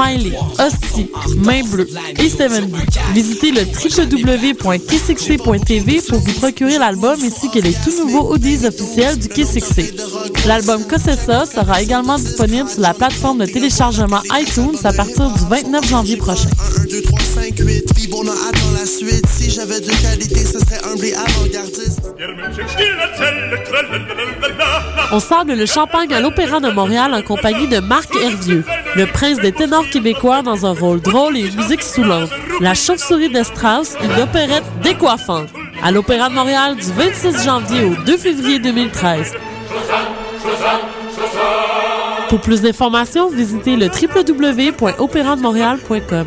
Smiley, Hostie, Main Bleue et 70. Visitez le www.kissxc.tv pour vous procurer l'album ainsi que les tout nouveaux audios officiels du KissXC. L'album Cossessa sera également disponible sur la plateforme de téléchargement iTunes à partir du 29 janvier prochain. On sable le champagne à l'Opéra de Montréal en compagnie de Marc Hervieux, le prince des ténors québécois dans un rôle drôle et une musique soulante. La chauve-souris de Strauss, une opérette décoiffante. À l'Opéra de Montréal du 26 janvier au 2 février 2013. Pour plus d'informations, visitez le www.opérandemontréal.com.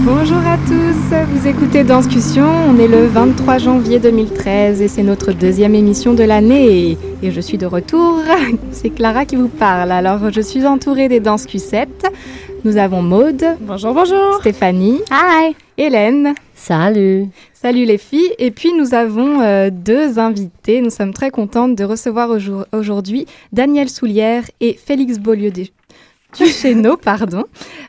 Bonjour à tous, vous écoutez Danscussion, on est le 23 janvier 2013 et c'est notre deuxième émission de l'année et je suis de retour, c'est Clara qui vous parle. Alors je suis entourée des Danscussettes, nous avons Maude. Bonjour, bonjour. Stéphanie. Hi. Hélène. Salut. Salut les filles. Et puis nous avons euh, deux invités. Nous sommes très contentes de recevoir aujourd'hui Danielle Soulière et Félix Beaulieu Duchesneau, pardon,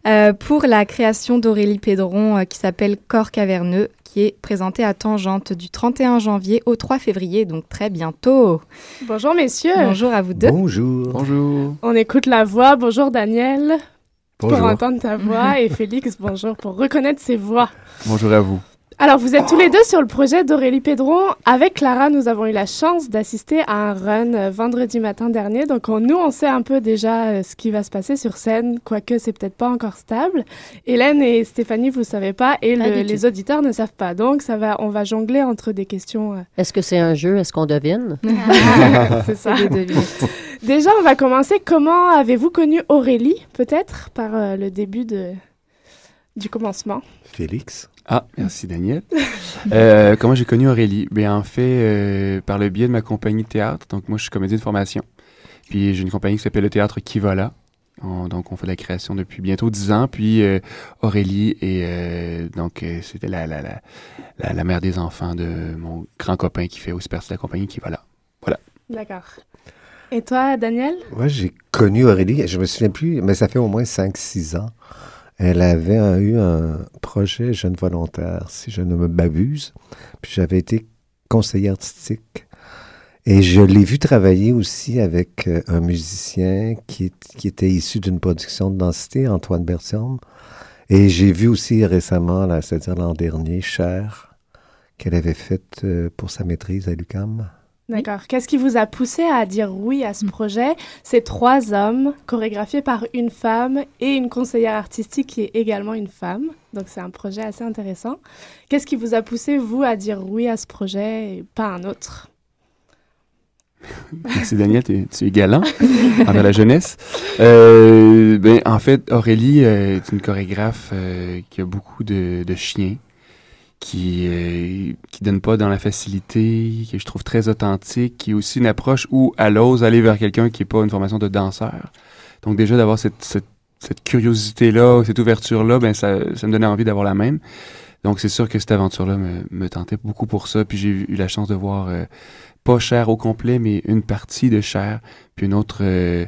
euh, pour la création d'Aurélie Pédron euh, qui s'appelle Corps caverneux, qui est présentée à Tangente du 31 janvier au 3 février, donc très bientôt. Bonjour messieurs. Bonjour à vous deux. Bonjour. Bonjour. On écoute la voix. Bonjour Daniel. Bonjour. Pour entendre ta voix et Félix, bonjour, pour reconnaître ses voix. Bonjour à vous. Alors, vous êtes tous les deux sur le projet d'Aurélie Pédron. Avec Clara, nous avons eu la chance d'assister à un run euh, vendredi matin dernier. Donc, on, nous, on sait un peu déjà euh, ce qui va se passer sur scène, quoique c'est peut-être pas encore stable. Hélène et Stéphanie, vous savez pas, et le- les auditeurs ne savent pas. Donc, ça va, on va jongler entre des questions. euh, Est-ce que c'est un jeu? Est-ce qu'on devine? c'est ça. Déjà, on va commencer. Comment avez-vous connu Aurélie, peut-être, par euh, le début de, du commencement? Félix. Ah, merci Daniel. Euh, comment j'ai connu Aurélie? Bien, en fait, euh, par le biais de ma compagnie de théâtre. Donc, moi, je suis comédien de formation. Puis, j'ai une compagnie qui s'appelle le Théâtre Qui va là. On- donc, on fait de la création depuis bientôt dix ans. Puis, euh, Aurélie et euh, donc, euh, c'était la, la, la, la, la mère des enfants de mon grand copain qui fait aussi partie de la compagnie Qui va là. D'accord. Et toi, Daniel? Moi, j'ai connu Aurélie, je me souviens plus, mais ça fait au moins 5-6 ans. Elle avait eu un projet jeune volontaire, si je ne me m'abuse. Puis j'avais été conseiller artistique. Et je l'ai vu travailler aussi avec euh, un musicien qui, qui était issu d'une production de densité, Antoine Bertium. Et j'ai vu aussi récemment, c'est-à-dire l'an dernier, Cher, qu'elle avait faite euh, pour sa maîtrise à l'UCAM. D'accord. Qu'est-ce qui vous a poussé à dire oui à ce projet? Ces trois hommes, chorégraphiés par une femme et une conseillère artistique qui est également une femme. Donc c'est un projet assez intéressant. Qu'est-ce qui vous a poussé, vous, à dire oui à ce projet et pas un autre? Merci Daniel, tu es galant envers la jeunesse. Euh, ben, en fait, Aurélie euh, est une chorégraphe euh, qui a beaucoup de, de chiens, qui euh, qui donne pas dans la facilité, que je trouve très authentique, qui est aussi une approche où elle ose aller vers quelqu'un qui est pas une formation de danseur. Donc déjà d'avoir cette, cette, cette curiosité-là, cette ouverture-là, ben ça, ça me donnait envie d'avoir la même. Donc c'est sûr que cette aventure-là me, me tentait beaucoup pour ça. Puis j'ai eu la chance de voir euh, pas Cher au complet, mais une partie de Cher, puis une autre, euh,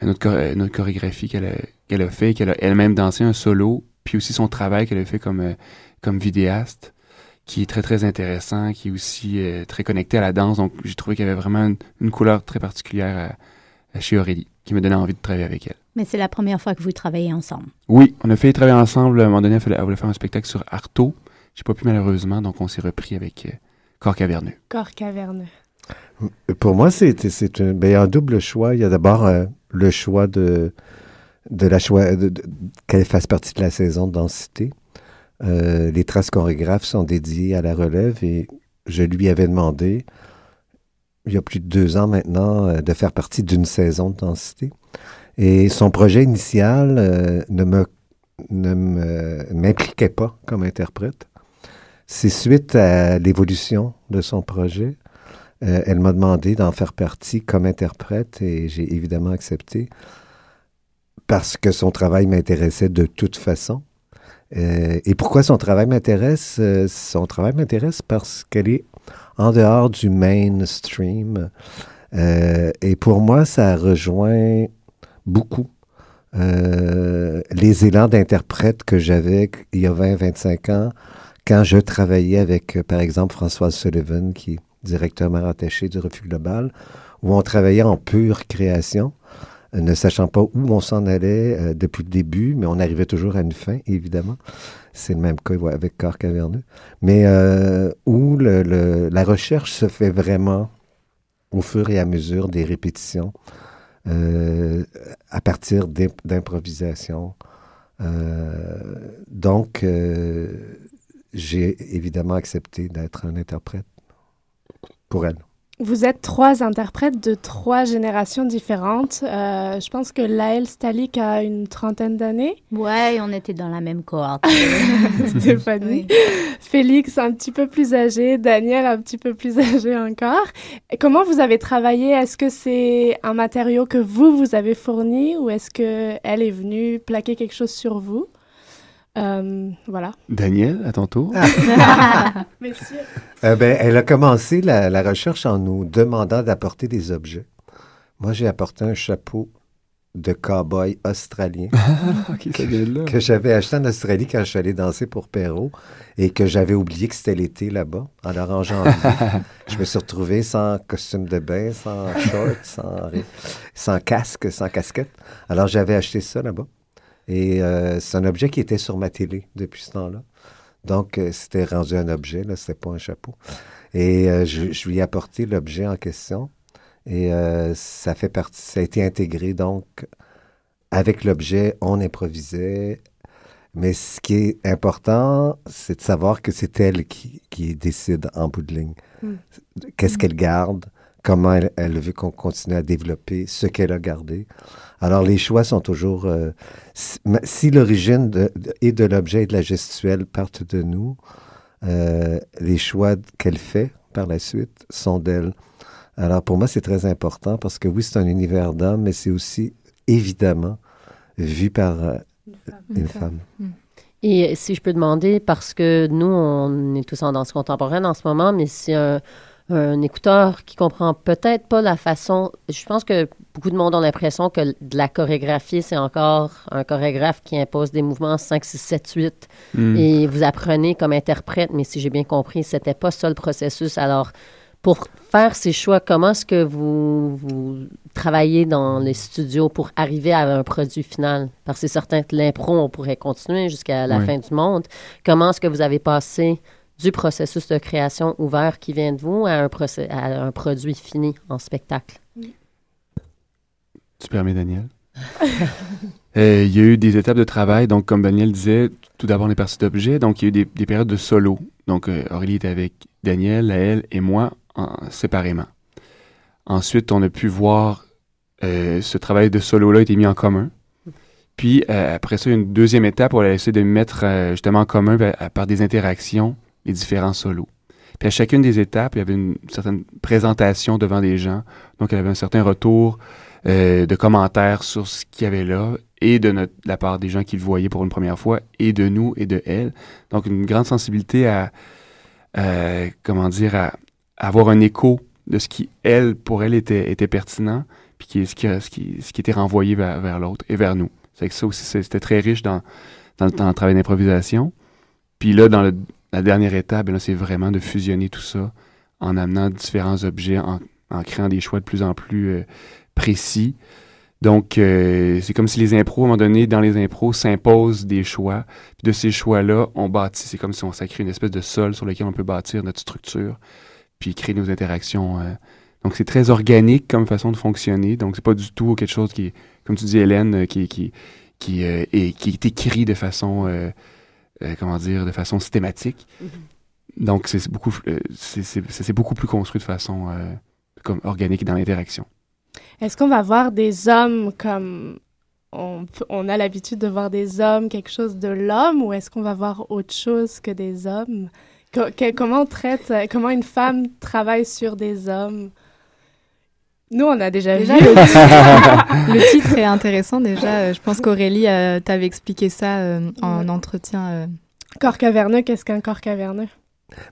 une autre, une autre chorégraphie qu'elle a, qu'elle a fait, qu'elle a elle-même dansé un solo, puis aussi son travail qu'elle a fait comme, euh, comme vidéaste, qui est très très intéressant, qui est aussi euh, très connecté à la danse. Donc j'ai trouvé qu'il y avait vraiment une, une couleur très particulière à- à chez Aurélie, qui me donnait envie de travailler avec elle. Mais c'est la première fois que vous travaillez ensemble? Oui, on a fait travailler ensemble. À un moment donné, elle voulait faire un spectacle sur Artaud. J'ai pas pu malheureusement, donc on s'est repris avec euh, Corps caverneux. Corps caverneux. Pour moi, c'est un, ben, il y a un double choix. Il y a d'abord euh, le choix de, de la choix de- de- qu'elle fasse partie de la saison de densité. Euh, les traces chorégraphes sont dédiées à la relève et je lui avais demandé, il y a plus de deux ans maintenant, euh, de faire partie d'une saison de densité. Et son projet initial euh, ne me ne m'impliquait pas comme interprète. C'est suite à l'évolution de son projet, elle m'a demandé d'en faire partie comme interprète et j'ai évidemment accepté parce que son travail m'intéressait de toute façon. Euh, et pourquoi son travail m'intéresse? Euh, son travail m'intéresse parce qu'elle est en dehors du mainstream. Euh, et pour moi, ça rejoint beaucoup les élans d'interprète que j'avais il y a 20-25 ans quand je travaillais avec, par exemple, Françoise Sullivan, qui est directeur rattaché du Refus Global, où on travaillait en pure création, ne sachant pas où on s'en allait euh, depuis le début, mais on arrivait toujours à une fin, évidemment. C'est le même cas avec Corps Caverneux. Mais euh, où la recherche se fait vraiment au fur et à mesure des répétitions, euh, à partir d'imp- d'improvisation. Donc, j'ai évidemment accepté d'être un interprète pour elle. Vous êtes trois interprètes de trois générations différentes. Euh, je pense que Laël Stalik a une trentaine d'années. Ouais, on était dans la même cohorte. Stéphanie. Oui. Félix un petit peu plus âgé, Daniel un petit peu plus âgé encore. Et comment vous avez travaillé? Est-ce que c'est un matériau que vous vous avez fourni ou est-ce que elle est venue plaquer quelque chose sur vous? Euh, Voilà. Daniel, à ton tour. Messieurs. Euh, ben, elle a commencé la, la recherche en nous demandant d'apporter des objets. Moi, j'ai apporté un chapeau de cow-boy australien là. que j'avais acheté en Australie quand je suis allé danser pour Perrault et que j'avais oublié que c'était l'été là-bas. Alors en janvier, je me suis retrouvé sans costume de bain, sans shorts, sans, sans casque, sans casquette. Alors j'avais acheté ça là-bas. Et euh, c'est un objet qui était sur ma télé depuis ce temps-là. Donc euh, c'était rendu un objet, là, c'était pas un chapeau. Et euh, je, je lui ai apporté l'objet en question. Et ça fait partie, ça a été intégré donc avec l'objet, on improvisait. Mais ce qui est important, c'est de savoir que c'est elle qui, qui décide en bout de ligne. Mm. Qu'est-ce qu'elle garde, comment elle, elle veut qu'on continue à développer ce qu'elle a gardé. Alors, les choix sont toujours... euh, si, l'origine de, de- et de l'objet et de la gestuelle partent de nous, euh, les choix qu'elle fait par la suite sont d'elle. Alors, pour moi, c'est très important parce que oui, c'est un univers d'hommes, mais c'est aussi, évidemment, vu par euh, une femme. Et si je peux demander, parce que nous, on est tous en danse contemporaine en ce moment, mais si un, un écouteur qui comprend peut-être pas la façon, je pense que beaucoup de monde ont l'impression que de la chorégraphie, c'est encore un chorégraphe qui impose des mouvements 5, 6, 7, 8 Hmm. et vous apprenez comme interprète, mais si j'ai bien compris, c'était pas ça le processus. Alors, pour faire ces choix, comment est-ce que vous, vous travaillez dans les studios pour arriver à un produit final? Parce que c'est certain que l'impro, on pourrait continuer jusqu'à la Oui. fin du monde. Comment est-ce que vous avez passé du processus de création ouvert qui vient de vous à un, à un produit fini en spectacle? Tu permets, Daniel? Euh, il y a eu des étapes de travail. Donc, comme Daniel disait, tout d'abord, les parties d'objets. Donc, il y a eu des, des périodes de solo. Donc, euh, Aurélie était avec Daniel, Laëlle et moi en- séparément. Ensuite, on a pu voir euh, ce travail de solo-là été mis en commun. Puis, après ça, une deuxième étape où on a essayé de mettre justement en commun ben, par des interactions les différents solos. Puis à chacune des étapes, il y avait une certaine présentation devant des gens. Donc, il y avait un certain retour euh, de commentaires sur ce qu'il y avait là, et de, la part des gens qui le voyaient pour une première fois, et de nous et de elle. Donc, une grande sensibilité à, comment dire, à, avoir un écho de ce qui, elle, pour elle, était, était pertinent, puis qui, ce, qui, ce, qui, ce qui était renvoyé vers, l'autre et vers nous. C'est que ça aussi, c'était très riche dans, dans, dans le travail d'improvisation. Puis là, dans le- la dernière étape, c'est vraiment de fusionner tout ça en amenant différents objets, en, créant des choix de plus en plus euh, précis. Donc, euh, c'est comme si les impros, à un moment donné, dans les impros, s'imposent des choix. Puis de ces choix-là, on bâtit, c'est comme si on s'accrée une espèce de sol sur lequel on peut bâtir notre structure, puis créer nos interactions. euh. Donc, c'est très organique comme façon de fonctionner. Donc, c'est pas du tout quelque chose qui est, comme tu dis, Hélène, qui est écrit de façon euh, comment dire, de façon systématique. Donc, c'est beaucoup, euh, c'est- beaucoup plus construit de façon euh, comme organique dans l'interaction. Est-ce qu'on va voir des hommes comme on, a l'habitude de voir des hommes, quelque chose de l'homme, ou est-ce qu'on va voir autre chose que des hommes? Que- comment on traite, comment une femme travaille sur des hommes? Nous, on a déjà, Déjà, vu. le titre, le titre est intéressant. Déjà, Euh, je pense qu'Aurélie euh, t'avait expliqué ça euh, en entretien. euh. corps caverneux, qu'est-ce qu'un corps caverneux?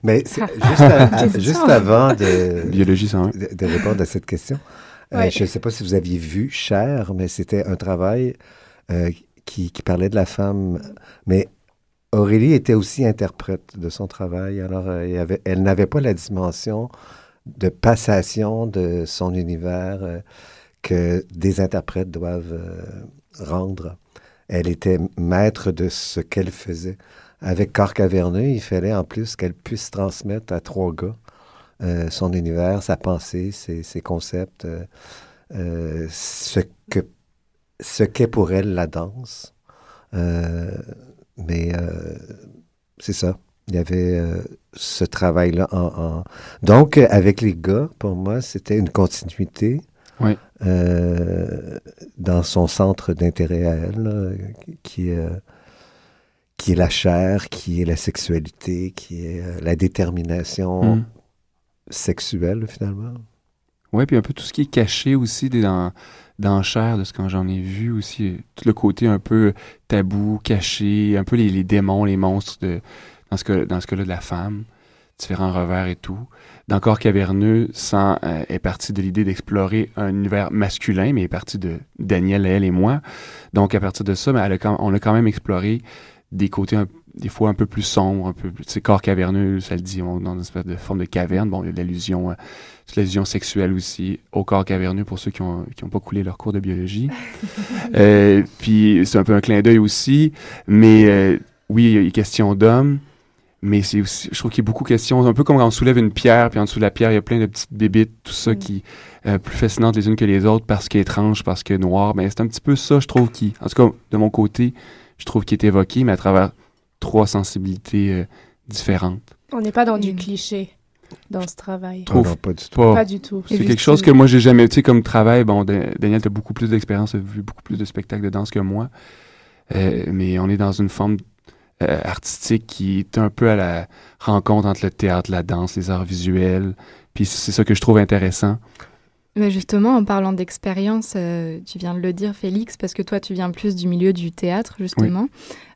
Mais juste, à- Question. juste avant de, Biologie 101. de, de répondre à cette question, euh, Ouais. je ne sais pas si vous aviez vu Cher, mais c'était un travail euh, qui, qui parlait de la femme. Mais Aurélie était aussi interprète de son travail. Alors, euh, il y avait, elle n'avait pas la dimension de passation de son univers euh, que des interprètes doivent euh, rendre. Elle était maître de ce qu'elle faisait. Avec Corps caverneux, il fallait en plus qu'elle puisse transmettre à trois gars euh, son univers, sa pensée, ses, concepts, ce ce qu'est pour elle la danse. Mais c'est ça. Il y avait euh, ce travail-là. En, en- Donc, avec les gars, pour moi, c'était une continuité Oui. euh, dans son centre d'intérêt à elle, là, qui est, euh, qui est la chair, qui est la sexualité, qui est euh, la détermination Mm. sexuelle, finalement. Ouais, puis un peu tout ce qui est caché aussi des- dans, dans Cher, de ce que j'en ai vu aussi. Tout le côté un peu tabou, caché, un peu les, les démons, les monstres, de, dans ce cas- dans ce cas-là de la femme, différents revers et tout. Dans Corps caverneux, sans, euh, est parti de l'idée d'explorer un univers masculin, mais est parti de Daniel, elle et moi. Donc, à partir de ça, ben, elle a quand- on a quand même exploré des côtés un- des fois un peu plus sombres, un peu plus, corps caverneux, ça le dit, on dans une espèce de forme de caverne. Bon, il y a de l'allusion, euh, c'est l'allusion sexuelle aussi au corps caverneux pour ceux qui ont, qui ont pas coulé leur cours de biologie. Euh, puis c'est un peu un clin d'œil aussi, mais euh, oui, il y a question d'hommes, mais c'est aussi, je trouve qu'il y a beaucoup de questions, un peu comme quand on soulève une pierre, puis en dessous de la pierre, il y a plein de petites bébites, tout ça Mm. qui euh, plus fascinantes les unes que les autres parce qu'elles étranges, parce que noir. Mais c'est un petit peu ça, je trouve, qui, en tout cas, de mon côté, je trouve qu'il est évoqué, mais à travers trois sensibilités euh, différentes. On n'est pas dans du Mm. cliché dans ce travail. Trouve Ah non, pas du tout. Pas, Pas du tout. c'est Et quelque chose que moi j'ai jamais, tu sais, comme travail. Bon, Da- Daniel, t'as beaucoup plus d'expérience, t'as vu beaucoup plus de spectacles de danse que moi. Euh, mais on est dans une forme euh, artistique qui est un peu à la rencontre entre le théâtre, la danse, les arts visuels. Puis c'est ça que je trouve intéressant. Mais justement, en parlant d'expérience, euh, tu viens de le dire, Félix, parce que toi, tu viens plus du milieu du théâtre, justement.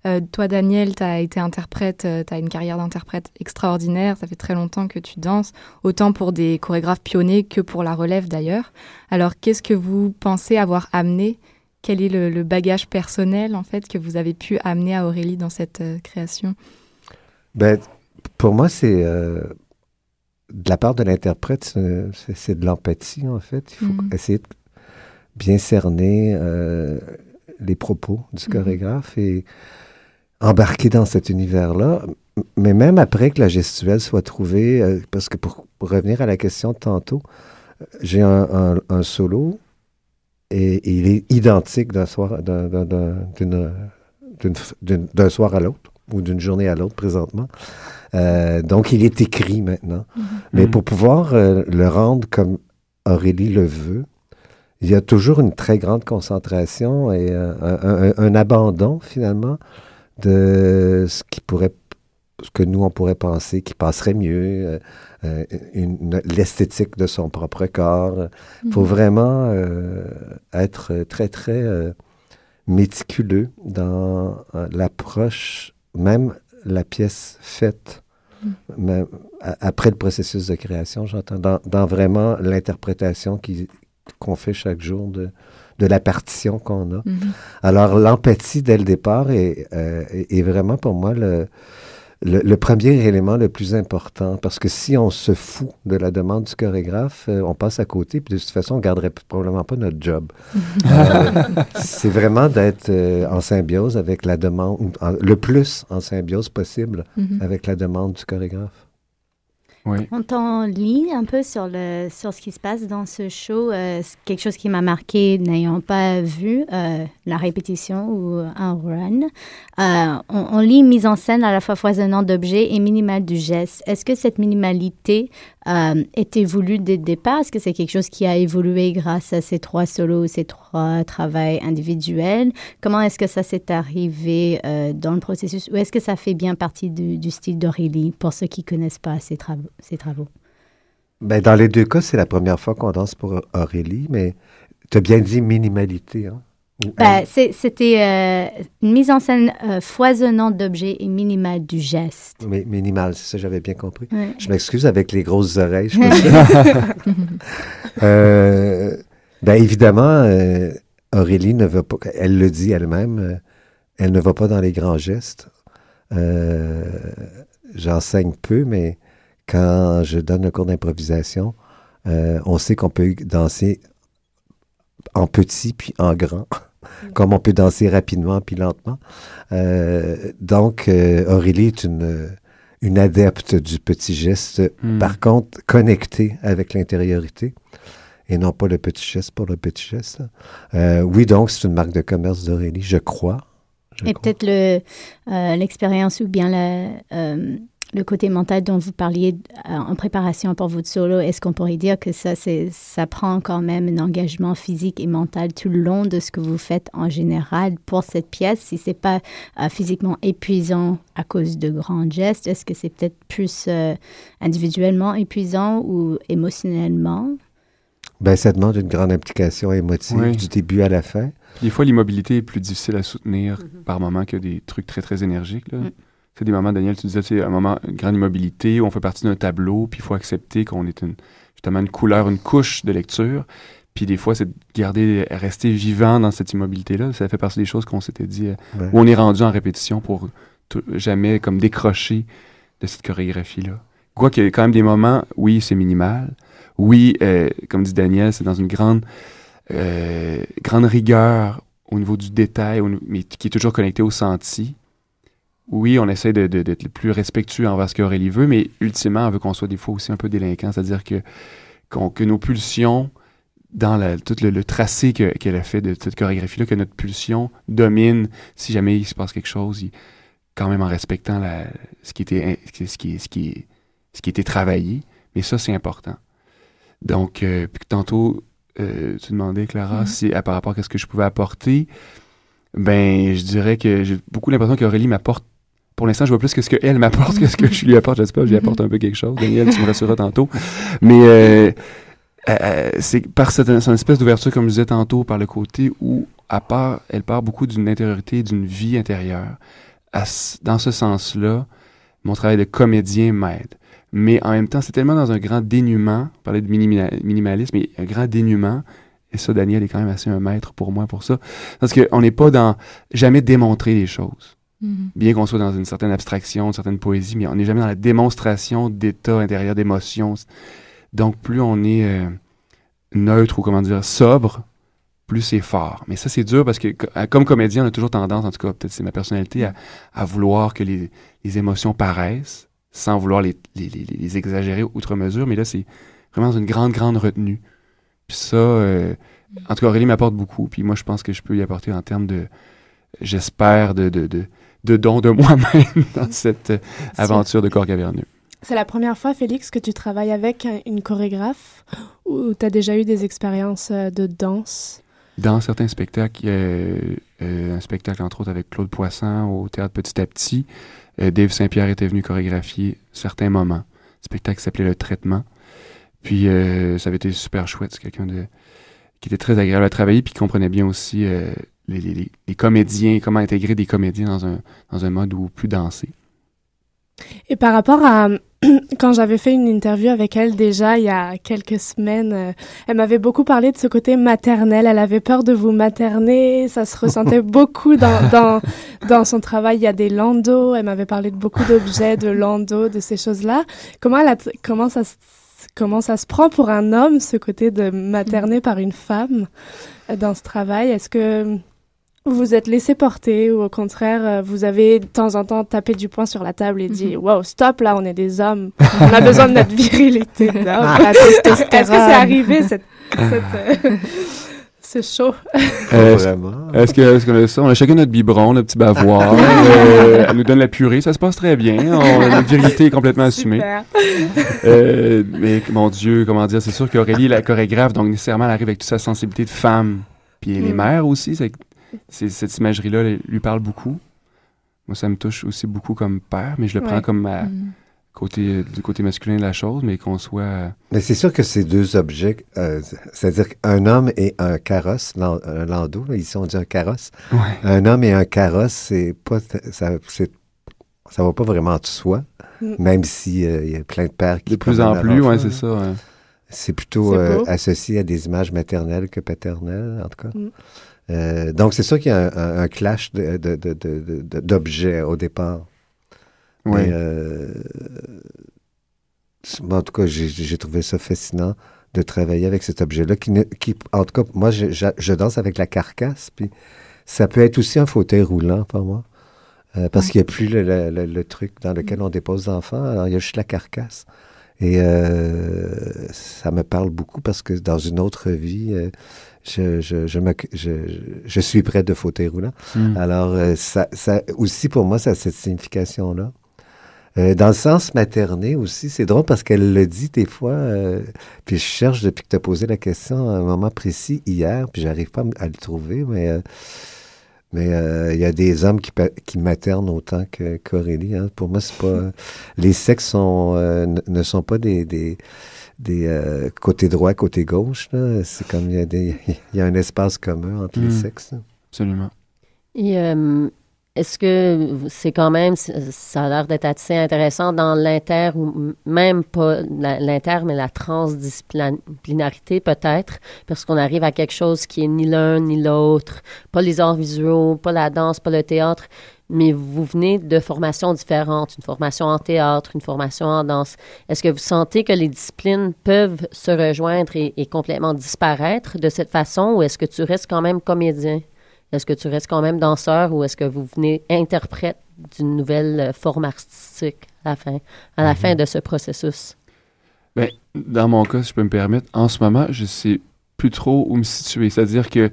Euh, toi, Daniel, tu as été interprète, tu as une carrière d'interprète extraordinaire, ça fait très longtemps que tu danses, autant pour des chorégraphes pionniers que pour la relève d'ailleurs. Alors, qu'est-ce que vous pensez avoir amené Quel est le, le bagage personnel, en fait, que vous avez pu amener à Aurélie dans cette euh, création? Ben, pour moi, c'est euh, de la part de l'interprète, c'est- de l'empathie, en fait. Il faut Mhm. essayer de bien cerner euh, les propos du Mhm. chorégraphe et embarquer dans cet univers-là. Mais même après que la gestuelle soit trouvée, parce que pour revenir à la question de tantôt, j'ai un, un- un solo et, et il est identique d'un soir, d'un- d'un- d'un- d'une- d'une f- d'une- d'un soir à l'autre ou d'une journée à l'autre présentement. Euh, donc, il est écrit maintenant. Mais Mhm. pour pouvoir euh, le rendre comme Aurélie le veut, il y a toujours une très grande concentration et euh, un, un- un abandon, finalement, de ce qui pourrait ce que nous, on pourrait penser qui passerait mieux, euh, l'esthétique de son propre corps. Il faut vraiment euh, être très, très euh, méticuleux dans l'approche, même la pièce faite, a- après le processus de création, j'entends, dans, dans vraiment l'interprétation qui- qu'on fait chaque jour de, de la partition qu'on a. Mhm. Alors, l'empathie dès le départ euh, est vraiment pour moi le, le, le premier élément le plus important. Parce que si on se fout de la demande du chorégraphe, euh, on passe à côté, puis de toute façon, on ne garderait probablement pas notre job. Euh, c'est vraiment d'être euh, en symbiose avec la demande, en- le plus en symbiose possible Mhm. avec la demande du chorégraphe. Oui. On lit un peu sur, le, sur ce qui se passe dans ce show, euh, quelque chose qui m'a marqué n'ayant pas vu euh, la répétition ou un run. Euh, on, on lit mise en scène à la fois foisonnante d'objets et minimale du geste. Est-ce que cette minimalité euh, était voulue dès le départ? Est-ce que c'est quelque chose qui a évolué grâce à ces trois solos, ces trois travails individuels? Comment est-ce que ça s'est arrivé euh, dans le processus? Ou est-ce que ça fait bien partie du, style d'Aurélie pour ceux qui connaissent pas ces, travaux ces travaux? Ben, dans les deux cas, c'est la première fois qu'on danse pour Aurélie, mais tu as bien dit minimalité. Hein? Ben, C'était euh, une mise en scène euh, foisonnante d'objets et minimale du geste. Mais minimal, c'est ça, j'avais bien compris. Ouais. Je m'excuse avec les grosses oreilles. Je suis- Euh, ben évidemment, Aurélie ne va pas, elle le dit elle-même, elle ne va pas dans les grands gestes. J'enseigne peu, mais quand je donne un cours d'improvisation, on sait qu'on peut danser en petit puis en grand, comme on peut danser rapidement puis lentement. Euh, donc, euh, Aurélie est une, une adepte du petit geste Hmm. par contre, connecté avec l'intériorité et non pas le petit geste pour le petit geste. Euh, oui, donc, c'est une marque de commerce d'Aurélie, je crois. Je Et peut-être le, euh, l'expérience ou bien la, euh, le côté mental dont vous parliez euh, en préparation pour votre solo, est-ce qu'on pourrait dire que ça, c'est, ça prend quand même un engagement physique et mental tout le long de ce que vous faites en général pour cette pièce? Si c'est pas euh, physiquement épuisant à cause de grands gestes, est-ce que c'est peut-être plus euh, individuellement épuisant ou émotionnellement? Ben, ça demande une grande implication émotive Oui. du début à la fin. Puis Des fois, l'immobilité est plus difficile à soutenir par moment que des trucs très, très énergiques. Là. Mhm. C'est des moments, Daniel, tu disais, c'est un moment, une grande immobilité où on fait partie d'un tableau, puis il faut accepter qu'on est une, justement une couleur, une couche de lecture. Puis des fois, c'est de garder, rester vivant dans cette immobilité-là. Ça fait partie des choses qu'on s'était dit, euh, Ouais. où on est rendu en répétition pour jamais comme décrocher de cette chorégraphie-là. Quoi qu'il y ait quand même des moments, oui, c'est minimal. Oui, euh, comme dit Daniel, c'est dans une grande, euh, grande rigueur au niveau du détail, mais qui est toujours connecté au senti. Oui, on essaie de- de- d'être le plus respectueux envers ce qu'Aurélie veut, mais ultimement, on veut qu'on soit des fois aussi un peu délinquant, c'est-à-dire que, que nos pulsions, dans la- tout le, le tracé que- qu'elle a fait de cette chorégraphie-là, que notre pulsion domine si jamais il se passe quelque chose, il- quand même en respectant la, ce, qui était, ce, qui, ce, qui, ce qui était travaillé. Mais ça, c'est important. Donc, euh, puis tantôt, euh, tu demandais, Clara, Mhm. si, à, par rapport à ce que je pouvais apporter, ben, je dirais que j'ai beaucoup l'impression qu'Aurélie m'apporte. Pour l'instant, je vois plus que ce qu'elle m'apporte que ce que je lui apporte. J'espère que je lui apporte un peu quelque chose. Daniel, tu me rassureras tantôt. Mais euh, euh, euh, c'est par cette, espèce d'ouverture, comme je disais tantôt, par le côté où, à part, elle part beaucoup d'une intériorité, d'une vie intérieure. À dans ce sens-là, mon travail de comédien m'aide. Mais en même temps, c'est tellement dans un grand dénuement, on parlait de minima- minimalisme, mais un grand dénuement, et ça, Daniel est quand même assez un maître pour moi pour ça, parce qu'on n'est pas dans jamais démontrer les choses. Mhm. Bien qu'on soit dans une certaine abstraction, une certaine poésie, mais on n'est jamais dans la démonstration d'état intérieur, d'émotions. Donc, plus on est euh, neutre ou, comment dire, sobre, plus c'est fort. Mais ça, c'est dur parce que, co- comme comédien, on a toujours tendance, en tout cas, peut-être c'est ma personnalité, à, à vouloir que les, les émotions paraissent sans vouloir les, les, les- les exagérer outre mesure. Mais là, c'est vraiment une grande, grande retenue. Puis ça, euh, en tout cas, Aurélie m'apporte beaucoup. Puis moi, je pense que je peux y apporter en termes de, j'espère, de, de, de, de don de moi-même dans cette aventure de corps caverneux. C'est la première fois, Félix, que tu travailles avec un- une chorégraphe ou tu as déjà eu des expériences euh, de danse? Dans certains spectacles, euh, euh, un spectacle entre autres avec Claude Poisson au théâtre Petit à Petit, euh, Dave Saint-Pierre était venu chorégraphier certains moments. Le spectacle s'appelait Le Traitement. Puis ça avait été super chouette. C'est quelqu'un de qui était très agréable à travailler puis qui comprenait bien aussi les, les- les- les comédiens, comment intégrer des comédiens dans un, dans un mode où plus danser. Et par rapport à quand j'avais fait une interview avec elle déjà il y a quelques semaines, euh, elle m'avait beaucoup parlé de ce côté maternel. Elle avait peur de vous materner, ça se ressentait beaucoup dans, dans, dans son travail. Il y a des landos, elle m'avait parlé de beaucoup d'objets, de landos, de ces choses-là. Comment, elle a t- comment, ça, se- comment ça se prend pour un homme, ce côté de materner par une femme euh, dans ce travail? Est-ce que Vous vous êtes laissé porter ou au contraire, euh, vous avez de temps en temps tapé du poing sur la table et dit Wow, stop, là, on est des hommes. On a besoin de notre virilité d'homme. La Est-ce que c'est arrivé, cette, cette, euh, ce show? Euh, Vraiment. Est-ce que- est-ce qu'on a ça? On a chacun notre biberon, notre petit bavoir. Euh, elle nous donne la purée, ça se passe très bien. On, notre virilité est complètement assumée. Euh, mais mon Dieu, comment dire, c'est sûr qu'Aurélie est la chorégraphe, donc nécessairement elle arrive avec toute sa sensibilité de femme. Puis les Mm. mères aussi, c'est, c'est- cette imagerie-là lui parle beaucoup. Moi, ça me touche aussi beaucoup comme père, mais je le prends comme ma- Mm. côté, du côté masculin de la chose, mais qu'on soit... euh, Mais c'est sûr que ces deux objets, euh, c'est-à-dire qu'un homme et un carrosse, lan- un landau, là, ici on dit un carrosse, Ouais. un homme et un carrosse, c'est pas, ça, c'est, ça va pas vraiment de soi, Mm. même si euh, il y a plein de pères qui De plus en plus, enfant, c'est ça. ouais. C'est plutôt euh, associé à des images maternelles que paternelles, en tout cas. Mm. Euh, donc, c'est sûr qu'il y a un, clash d'objets au départ. Ouais. Mais, euh, en tout cas, j'ai- trouvé ça fascinant de travailler avec cet objet-là. Qui, en tout cas, moi, je, je- je danse avec la carcasse, puis ça peut être aussi un fauteuil roulant pour moi. Euh, parce qu'il n'y a plus le, le- le- le truc dans lequel on dépose l'enfant, alors il y a juste la carcasse. Et euh, ça me parle beaucoup parce que dans une autre vie, euh, je, je, je, m'occu- je, suis près de fauteuil roulant. Mm. Alors, euh, ça, ça, aussi, pour moi, ça a cette signification-là. Euh, dans le sens materné aussi, c'est drôle parce qu'elle le dit des fois, euh, puis je cherche depuis que tu as posé la question à un moment précis hier, puis j'arrive pas à le trouver, mais mais euh, il y a des hommes qui, qui maternent autant que qu'Aurélie. Hein. Pour moi, c'est pas les sexes sont euh, ne- sont pas des des, des euh, côté droit, côté gauche. là. C'est comme il y a des il y a un espace commun entre les Mm. sexes. là. Absolument. Et euh, est-ce que c'est quand même, ça a l'air d'être assez intéressant dans l'inter, ou même pas l'inter, mais la transdisciplinarité peut-être, parce qu'on arrive à quelque chose qui est ni l'un ni l'autre, pas les arts visuels, pas la danse, pas le théâtre, mais vous venez de formations différentes, une formation en théâtre, une formation en danse. Est-ce que vous sentez que les disciplines peuvent se rejoindre et, et complètement disparaître de cette façon, ou est-ce que tu restes quand même comédien? Est-ce que tu restes quand même danseur ou est-ce que vous venez interprète d'une nouvelle euh, forme artistique à la fin, à la fin de ce processus? Ben, dans mon cas, si je peux me permettre, en ce moment, je sais plus trop où me situer. C'est-à-dire que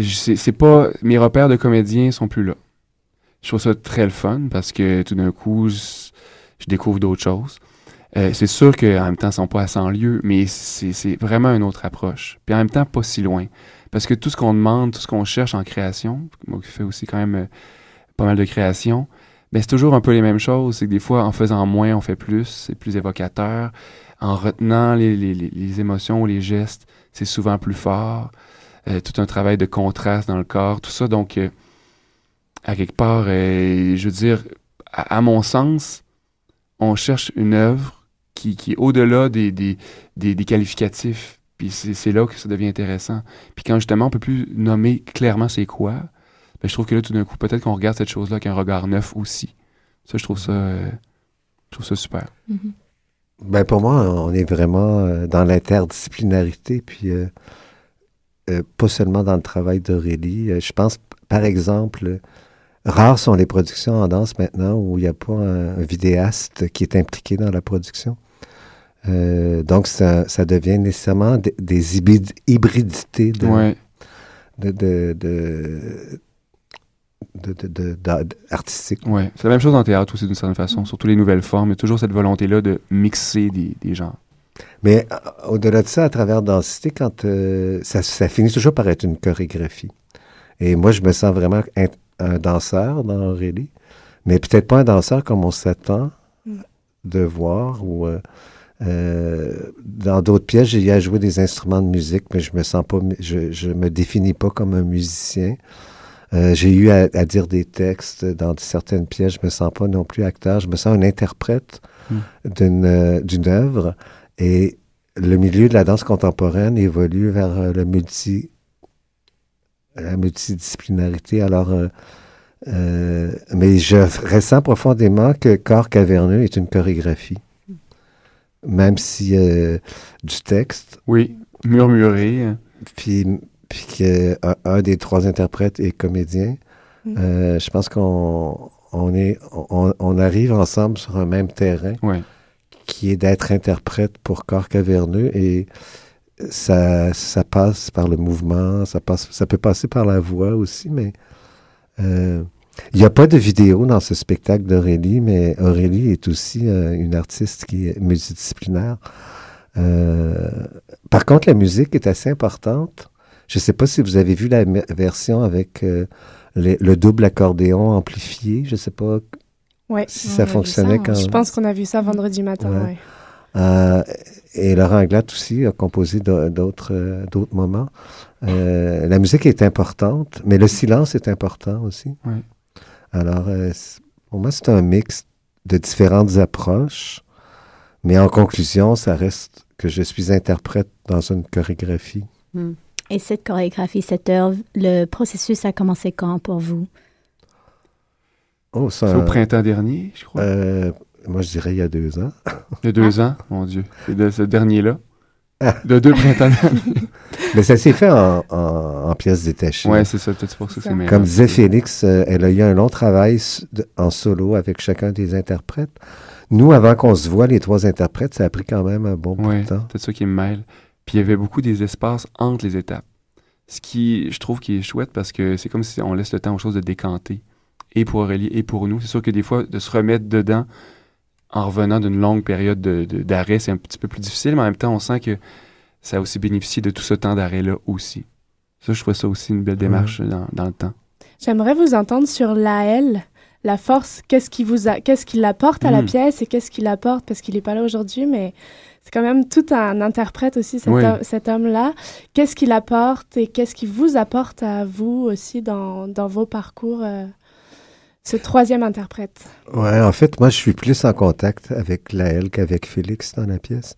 c'est pas mes repères de comédien sont plus là. Je trouve ça très le fun parce que tout d'un coup, je, je découvre d'autres choses. Euh, c'est sûr qu'en même temps, ils sont pas à 100 lieues, mais c'est c'est vraiment une autre approche. Puis en même temps, pas si loin. Parce que tout ce qu'on demande, tout ce qu'on cherche en création, moi qui fais aussi quand même euh, pas mal de création, ben c'est toujours un peu les mêmes choses. C'est que des fois, en faisant moins, on fait plus, c'est plus évocateur. En retenant les, les- les- émotions ou les gestes, c'est souvent plus fort. Euh, tout un travail de contraste dans le corps, tout ça. Donc, euh, à quelque part, euh, je veux dire, à, mon sens, on cherche une œuvre qui, qui est au-delà des, des, des qualificatifs. Puis c'est là que ça devient intéressant. Puis quand justement on peut plus nommer clairement c'est quoi, ben, je trouve que là tout d'un coup peut-être qu'on regarde cette chose-là avec un regard neuf aussi. Ça je trouve ça, super. Ben pour moi, on est vraiment euh, dans l'interdisciplinarité, puis euh, euh, pas seulement dans le travail d'Aurélie. Je pense, par exemple, rares sont les productions en danse maintenant où il n'y a pas un vidéaste qui est impliqué dans la production. Euh, donc, ça, ça devient nécessairement des, des hybrid- hybridités de, Ouais. de, de, de, de- de- de- d'a- artistiques. Ouais, c'est la même chose en théâtre aussi d'une certaine façon, surtout les nouvelles formes. Il y a toujours cette volonté-là de mixer des, des genres. Mais euh, au-delà de ça, à travers Densité, quand euh, ça, ça finit toujours par être une chorégraphie. Et moi, je me sens vraiment un, un danseur dans Aurélie, mais peut-être pas un danseur comme on s'attend Mm. de voir. Ou euh, dans d'autres pièces, j'ai eu à jouer des instruments de musique, mais je me sens pas, je, je me définis pas comme un musicien. Euh, j'ai eu à, à dire des textes dans certaines pièces. Je me sens pas non plus acteur. Je me sens un interprète Mm. d'une euh, d'une œuvre. Et le milieu de la danse contemporaine évolue vers euh, le multi, la multidisciplinarité. Alors, euh, euh, mais je ressens profondément que Corps caverneux est une chorégraphie. Même si euh, du texte, Oui, murmurer. euh, puis, puis qu'un un des trois interprètes est comédien, Mm. euh, je pense qu'on on est, on, on arrive ensemble sur un même terrain Ouais. qui est d'être interprète pour corps caverneux et ça, ça passe par le mouvement, ça, passe, ça peut passer par la voix aussi, mais euh, il n'y a pas de vidéo dans ce spectacle d'Aurélie, mais Aurélie est aussi euh, une artiste qui est multidisciplinaire. Euh, par contre, la musique est assez importante. Je ne sais pas si vous avez vu la version avec euh, les- le double accordéon amplifié. Je ne sais pas Ouais. si on ça fonctionnait ça, quand Je pense qu'on a vu ça vendredi matin. Ouais. ouais. Euh, et Laurent Anglade aussi a composé d'au- d'autres d'autres moments. Euh, la musique est importante, mais le silence est important aussi. Oui. Alors, euh, pour moi, c'est un mix de différentes approches, mais en conclusion, ça reste que je suis interprète dans une chorégraphie. Et cette chorégraphie, cette œuvre, le processus a commencé quand pour vous? Oh, ça, C'est au printemps dernier, je crois. euh, moi, je dirais il y a deux ans. Il y a deux ans, mon Dieu. C'est de ce dernier-là. De deux printemps. Mais ça s'est fait en, en, en pièces détachées. ouais, c'est ça. Peut-être pour ça que C'est. Comme disait Félix, euh, elle a eu un long travail en solo avec chacun des interprètes. Nous, avant qu'on se voit, les trois interprètes, ça a pris quand même un bon bout Oui, de temps. peut-être ça qui me mêle. Puis il y avait beaucoup des espaces entre les étapes. Ce qui, je trouve, qui est chouette parce que c'est comme si on laisse le temps aux choses de décanter. Et pour Aurélie et pour nous. C'est sûr que des fois, de se remettre dedans en revenant d'une longue période de- de- d'arrêt, c'est un petit peu plus difficile, mais en même temps, on sent que ça a aussi bénéficié de tout ce temps d'arrêt-là aussi. Ça, je trouve ça aussi une belle démarche dans, dans le temps. J'aimerais vous entendre sur l'AL, la force, qu'est-ce qui vous a, qu'est-ce qu'il apporte à la Mm. pièce et qu'est-ce qu'il apporte parce qu'il n'est pas là aujourd'hui, mais c'est quand même tout un interprète aussi cet, Oui. homme- cet homme-là. Qu'est-ce qu'il apporte et qu'est-ce qui vous apporte à vous aussi dans, dans vos parcours, euh, ce troisième interprète. Ouais, en fait, moi, je suis plus en contact avec Laëlle qu'avec Félix dans la pièce.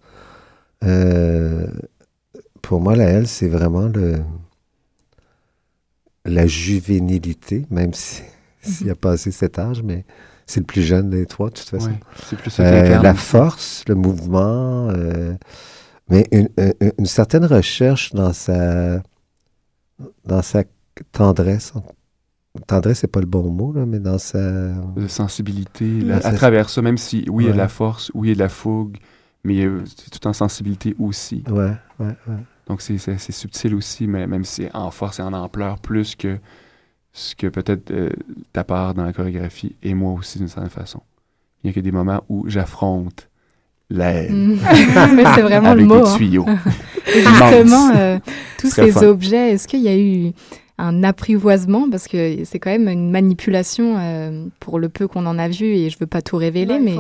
Euh, pour moi, Laëlle, c'est vraiment le, la juvénilité, même si, s'il a passé cet âge, mais c'est le plus jeune des trois, de toute façon. Ouais, c'est plus Euh, la force, le mouvement, euh, mais une, une- une certaine recherche dans sa, dans sa tendresse. Tendresse, c'est pas le bon mot, là, mais dans sa. de sensibilité à travers ça, même si, oui, il y a de la force, oui, il y a de la fougue, mais euh, c'est tout en sensibilité aussi. Ouais, ouais, ouais. Donc, c'est subtil aussi, mais même si c'est en force et en ampleur, plus que ce que peut-être euh, ta part dans la chorégraphie et moi aussi, d'une certaine façon. Il y a que des moments où j'affronte l'air Mm. Mais c'est vraiment avec le mot. des hein. tuyaux. Justement, euh, tous ces fun. objets, est-ce qu'il y a eu un apprivoisement Parce que c'est quand même une manipulation euh, pour le peu qu'on en a vu, et je veux pas tout révéler, mais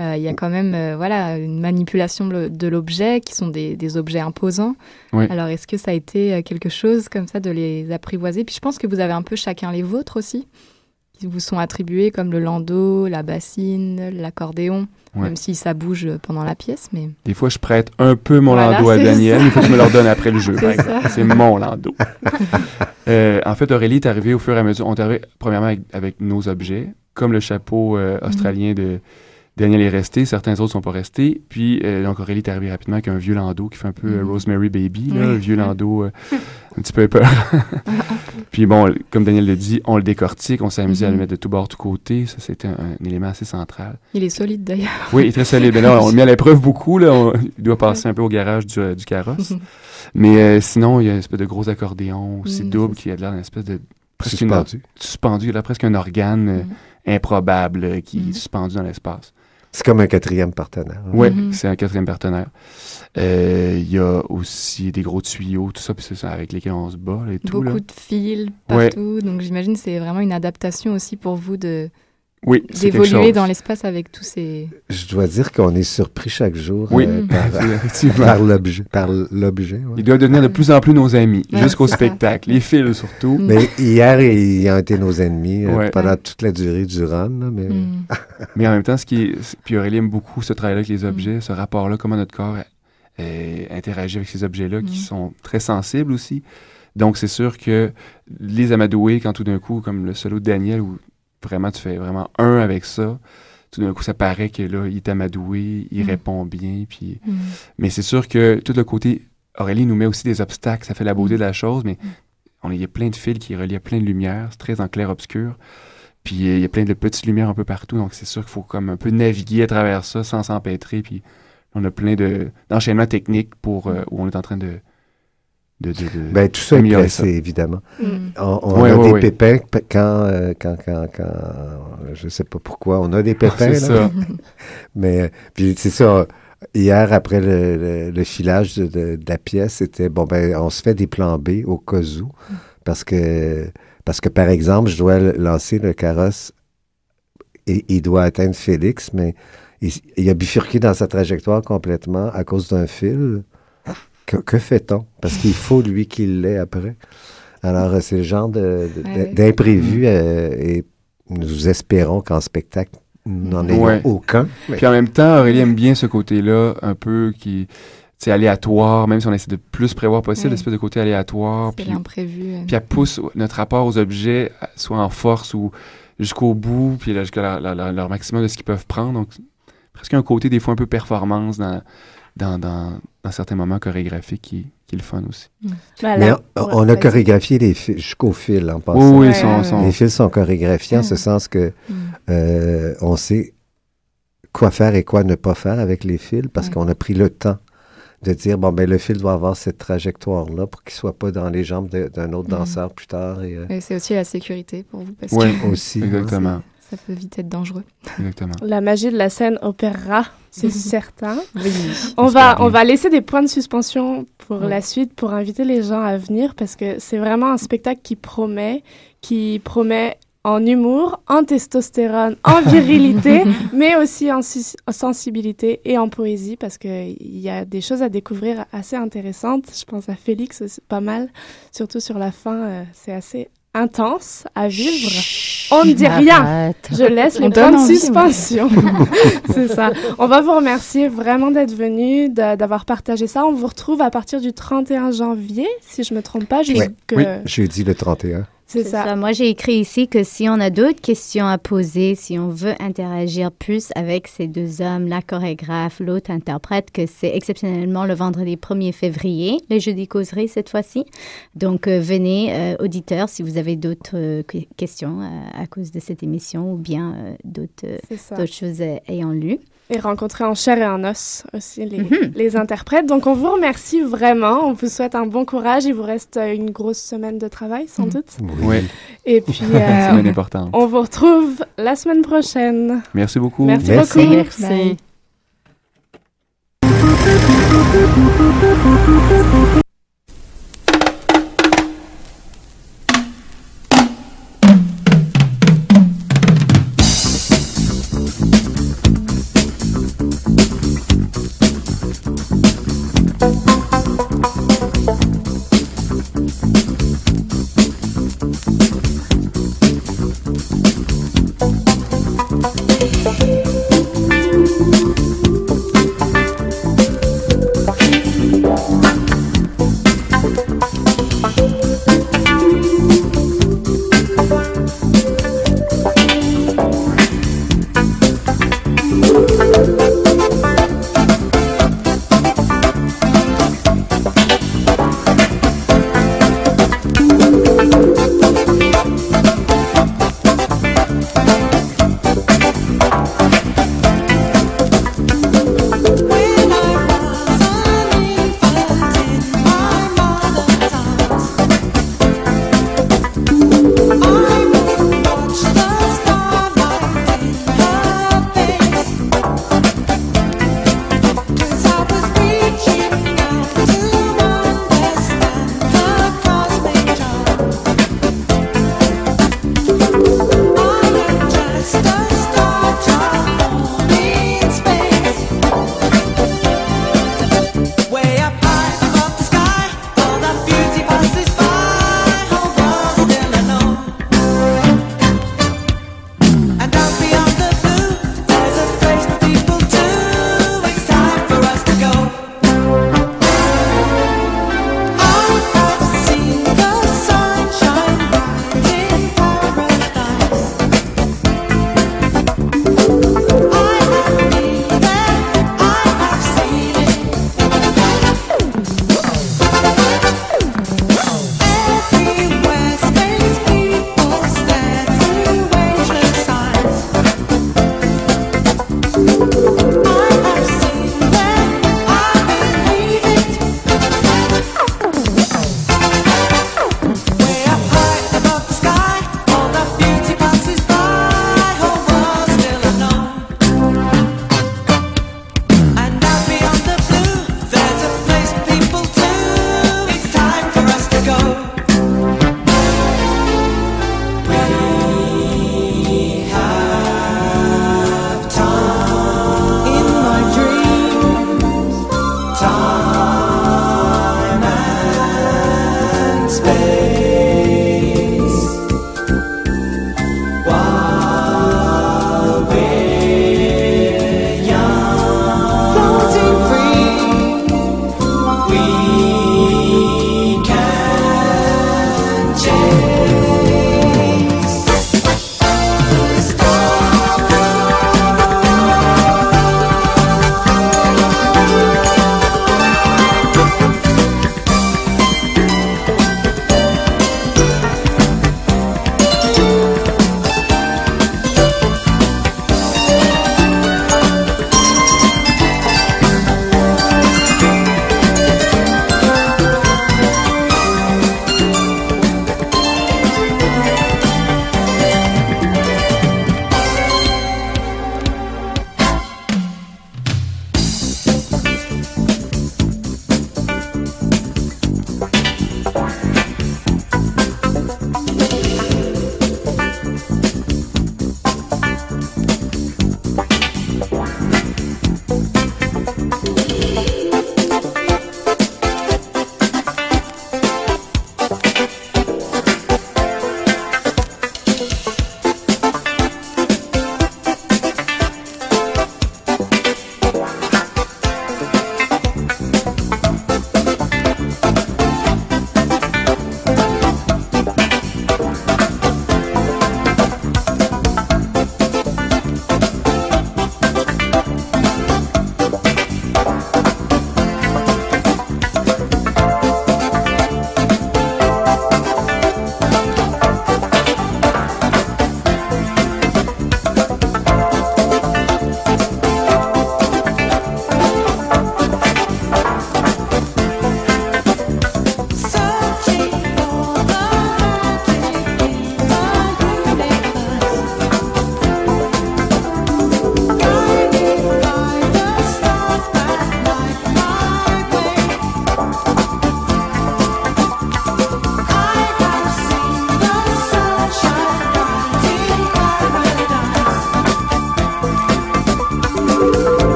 euh, il y a quand même euh, voilà, une manipulation de l'objet qui sont des, des objets imposants. Oui. Alors est-ce que ça a été quelque chose comme ça de les apprivoiser? Puis je pense que vous avez un peu chacun les vôtres aussi, qui vous sont attribués comme le landau, la bassine, l'accordéon, Ouais. même si ça bouge pendant la pièce. Mais Des fois, je prête un peu mon Voilà, landau à Daniel, il faut que je me le redonne après le jeu. C'est mon landau. Euh, en fait, Aurélie est arrivée au fur et à mesure. On est arrivé premièrement avec, avec nos objets, comme le chapeau euh, australien de Daniel est resté, certains autres sont pas restés. Puis, euh, donc, Aurélie est arrivée rapidement avec un vieux landau qui fait un peu euh, Mhm. Rosemary Baby, là, Oui. un vieux landau euh, un petit peu peur. Puis bon, comme Daniel le dit, on le décortique, on s'est amusé à le Mhm. mettre de tout bord, tout côté. Ça, c'était un, un élément assez central. il est solide d'ailleurs. Oui, il est très solide. Mais là, on le met à l'épreuve beaucoup. Là. On- il doit passer un peu au garage du, euh, du carrosse. Mais euh, sinon, il y a une espèce de gros accordéon aussi Mm, double qui a l'air d'une espèce de... presque une- Suspendu. suspendu. Il a presque un organe euh, Mm. improbable euh, qui Mm. est suspendu dans l'espace. C'est comme un quatrième partenaire. Oui, Mhm. c'est un quatrième partenaire. Euh, Il y a aussi des gros tuyaux, tout ça, puis c'est ça avec lesquels on se bat et tout. Beaucoup Là. de fils Ouais. partout. Donc j'imagine que c'est vraiment une adaptation aussi pour vous de Oui, d'évoluer dans l'espace avec tous ces. Je dois dire qu'on est surpris chaque jour Oui. euh, Mm. par, l'objet. Par l'objet ouais. Ils doivent devenir de plus en plus nos amis, Ouais, jusqu'au ça. spectacle. Les fils surtout. Mm. Mais hier, ils ont été nos ennemis euh, Ouais. pendant Ouais. toute la durée du run. là, mais Mm. Mais en même temps, ce qui est. Puis Aurélie aime beaucoup ce travail-là avec les objets, ce rapport-là, comment notre corps euh, interagit avec ces objets-là qui sont très sensibles aussi. Donc, c'est sûr que les amadouer, quand tout d'un coup, comme le solo de Daniel, où vraiment tu fais vraiment un avec ça, tout d'un coup, ça paraît que là, il est amadoué, il Mm. répond bien. Puis... Mm. Mais c'est sûr que tout le côté Aurélie nous met aussi des obstacles, ça fait la beauté de la chose, mais on, il y a plein de fils qui relient plein de lumière, c'est très en clair-obscur. Puis euh, il y a plein de petites lumières un peu partout, donc c'est sûr qu'il faut comme un peu naviguer à travers ça sans s'empêtrer. Puis on a plein de, d'enchaînements techniques pour, euh, où on est en train de. De, de, de- Ben, tout ça est améliorer placé, évidemment. Mm. On, a des pépins quand, euh, quand, quand, quand, je sais pas pourquoi, on a des pépins, c'est là. ça. Mais, euh, puis c'est ça, hier, après le, le- le filage de, de- de la pièce, c'était, bon, ben, on se fait des plans B au cas où, parce que, parce que, par exemple, je dois lancer le carrosse et il doit atteindre Félix, mais il, il a bifurqué dans sa trajectoire complètement à cause d'un fil. Que, que fait-on? Parce qu'il faut, lui, qu'il l'ait après. Alors, euh, c'est le genre de- de- Ouais. d'imprévu euh, et nous espérons qu'en spectacle, nous n'en ayons Ouais. aucun. Mais- Puis en même temps, Aurélie aime bien ce côté-là, un peu qui. C'est aléatoire, même si on essaie de plus prévoir possible, l'espèce de côté aléatoire. C'est Puis, l'imprévu. puis elle pousse notre rapport aux objets, soit en force ou jusqu'au bout, puis là, jusqu'à la- leur maximum de ce qu'ils peuvent prendre. Donc, presque un côté des fois un peu performance dans, dans, dans, dans certains moments chorégraphiques qui, qui est le fun aussi. Voilà. Mais on, Ouais, on a chorégraphié les fils jusqu'au fil en Oui, passant. oui, Ouais, ils sont, ouais, sont- Les fils sont chorégraphiés en ce Mm. sens que Mm. euh, on sait quoi faire et quoi ne pas faire avec les fils parce Ouais. qu'on a pris le temps de dire bon ben le fil doit avoir cette trajectoire là pour qu'il soit pas dans les jambes d'un autre danseur plus tard et euh, Et c'est aussi la sécurité pour vous parce Ouais, que aussi exactement. ça peut vite être dangereux. Exactement. La magie de la scène opérera, c'est certain. Oui. On va, on va laisser des points de suspension pour Ouais. la suite, pour inviter les gens à venir, parce que c'est vraiment un spectacle qui promet, qui promet en humour, en testostérone, en virilité, mais aussi en, sensibilité et en poésie, parce qu'il y a des choses à découvrir assez intéressantes. Je pense à Félix pas mal, surtout sur la fin, euh, c'est assez intense à vivre. On ne dit rien. Arrête. Je laisse les points de suspension. c'est ça. On va vous remercier vraiment d'être venu, d'avoir partagé ça. On vous retrouve à partir du 31 janvier, si je me trompe pas, jusque... Oui. jeudi le 31 C'est ça. ça. Moi, j'ai écrit ici que si on a d'autres questions à poser, si on veut interagir plus avec ces deux hommes, la chorégraphe, l'autre interprète, que c'est exceptionnellement le vendredi 1er février, le jeudi causerie cette fois-ci. Donc, euh, venez, euh, auditeurs, si vous avez d'autres euh, que- questions euh, à cause de cette émission ou bien d'autres choses ayant lu. Et rencontrer en chair et en os aussi les, Mhm. les interprètes. Donc, on vous remercie vraiment. On vous souhaite un bon courage. Il vous reste une grosse semaine de travail, sans Mhm. doute. Oui, Et puis, c'est euh, on vous retrouve la semaine prochaine. Merci beaucoup. Merci, Merci. beaucoup. Merci. Bye.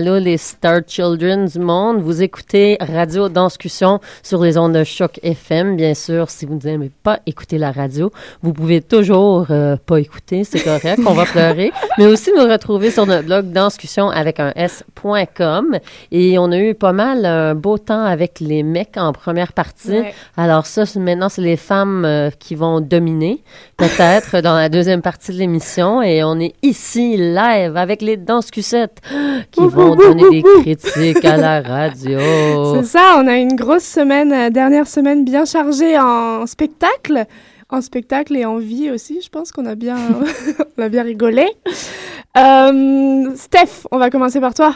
Allô, allô, les Star Children du monde. Vous écoutez Radio Danscussion sur les ondes de Choc FM. Bien sûr, si vous n'aimez pas écouter la radio, vous pouvez toujours euh, pas écouter, c'est correct, on va pleurer. Mais aussi nous retrouver sur notre blog danscussion avec un S.com. Et on a eu pas mal un beau temps avec les mecs en première partie. Ouais. Alors ça, maintenant, c'est les femmes euh, qui vont dominer, peut-être, dans la deuxième partie de l'émission. Et on est ici, live, avec les danscussettes qui vont donner des critiques à la radio. C'est ça, on a une grosse semaine, euh, dernière semaine bien chargée en spectacle. En spectacle et en vie aussi, je pense qu'on a bien, on a bien rigolé. Euh, Steph, on va commencer par toi.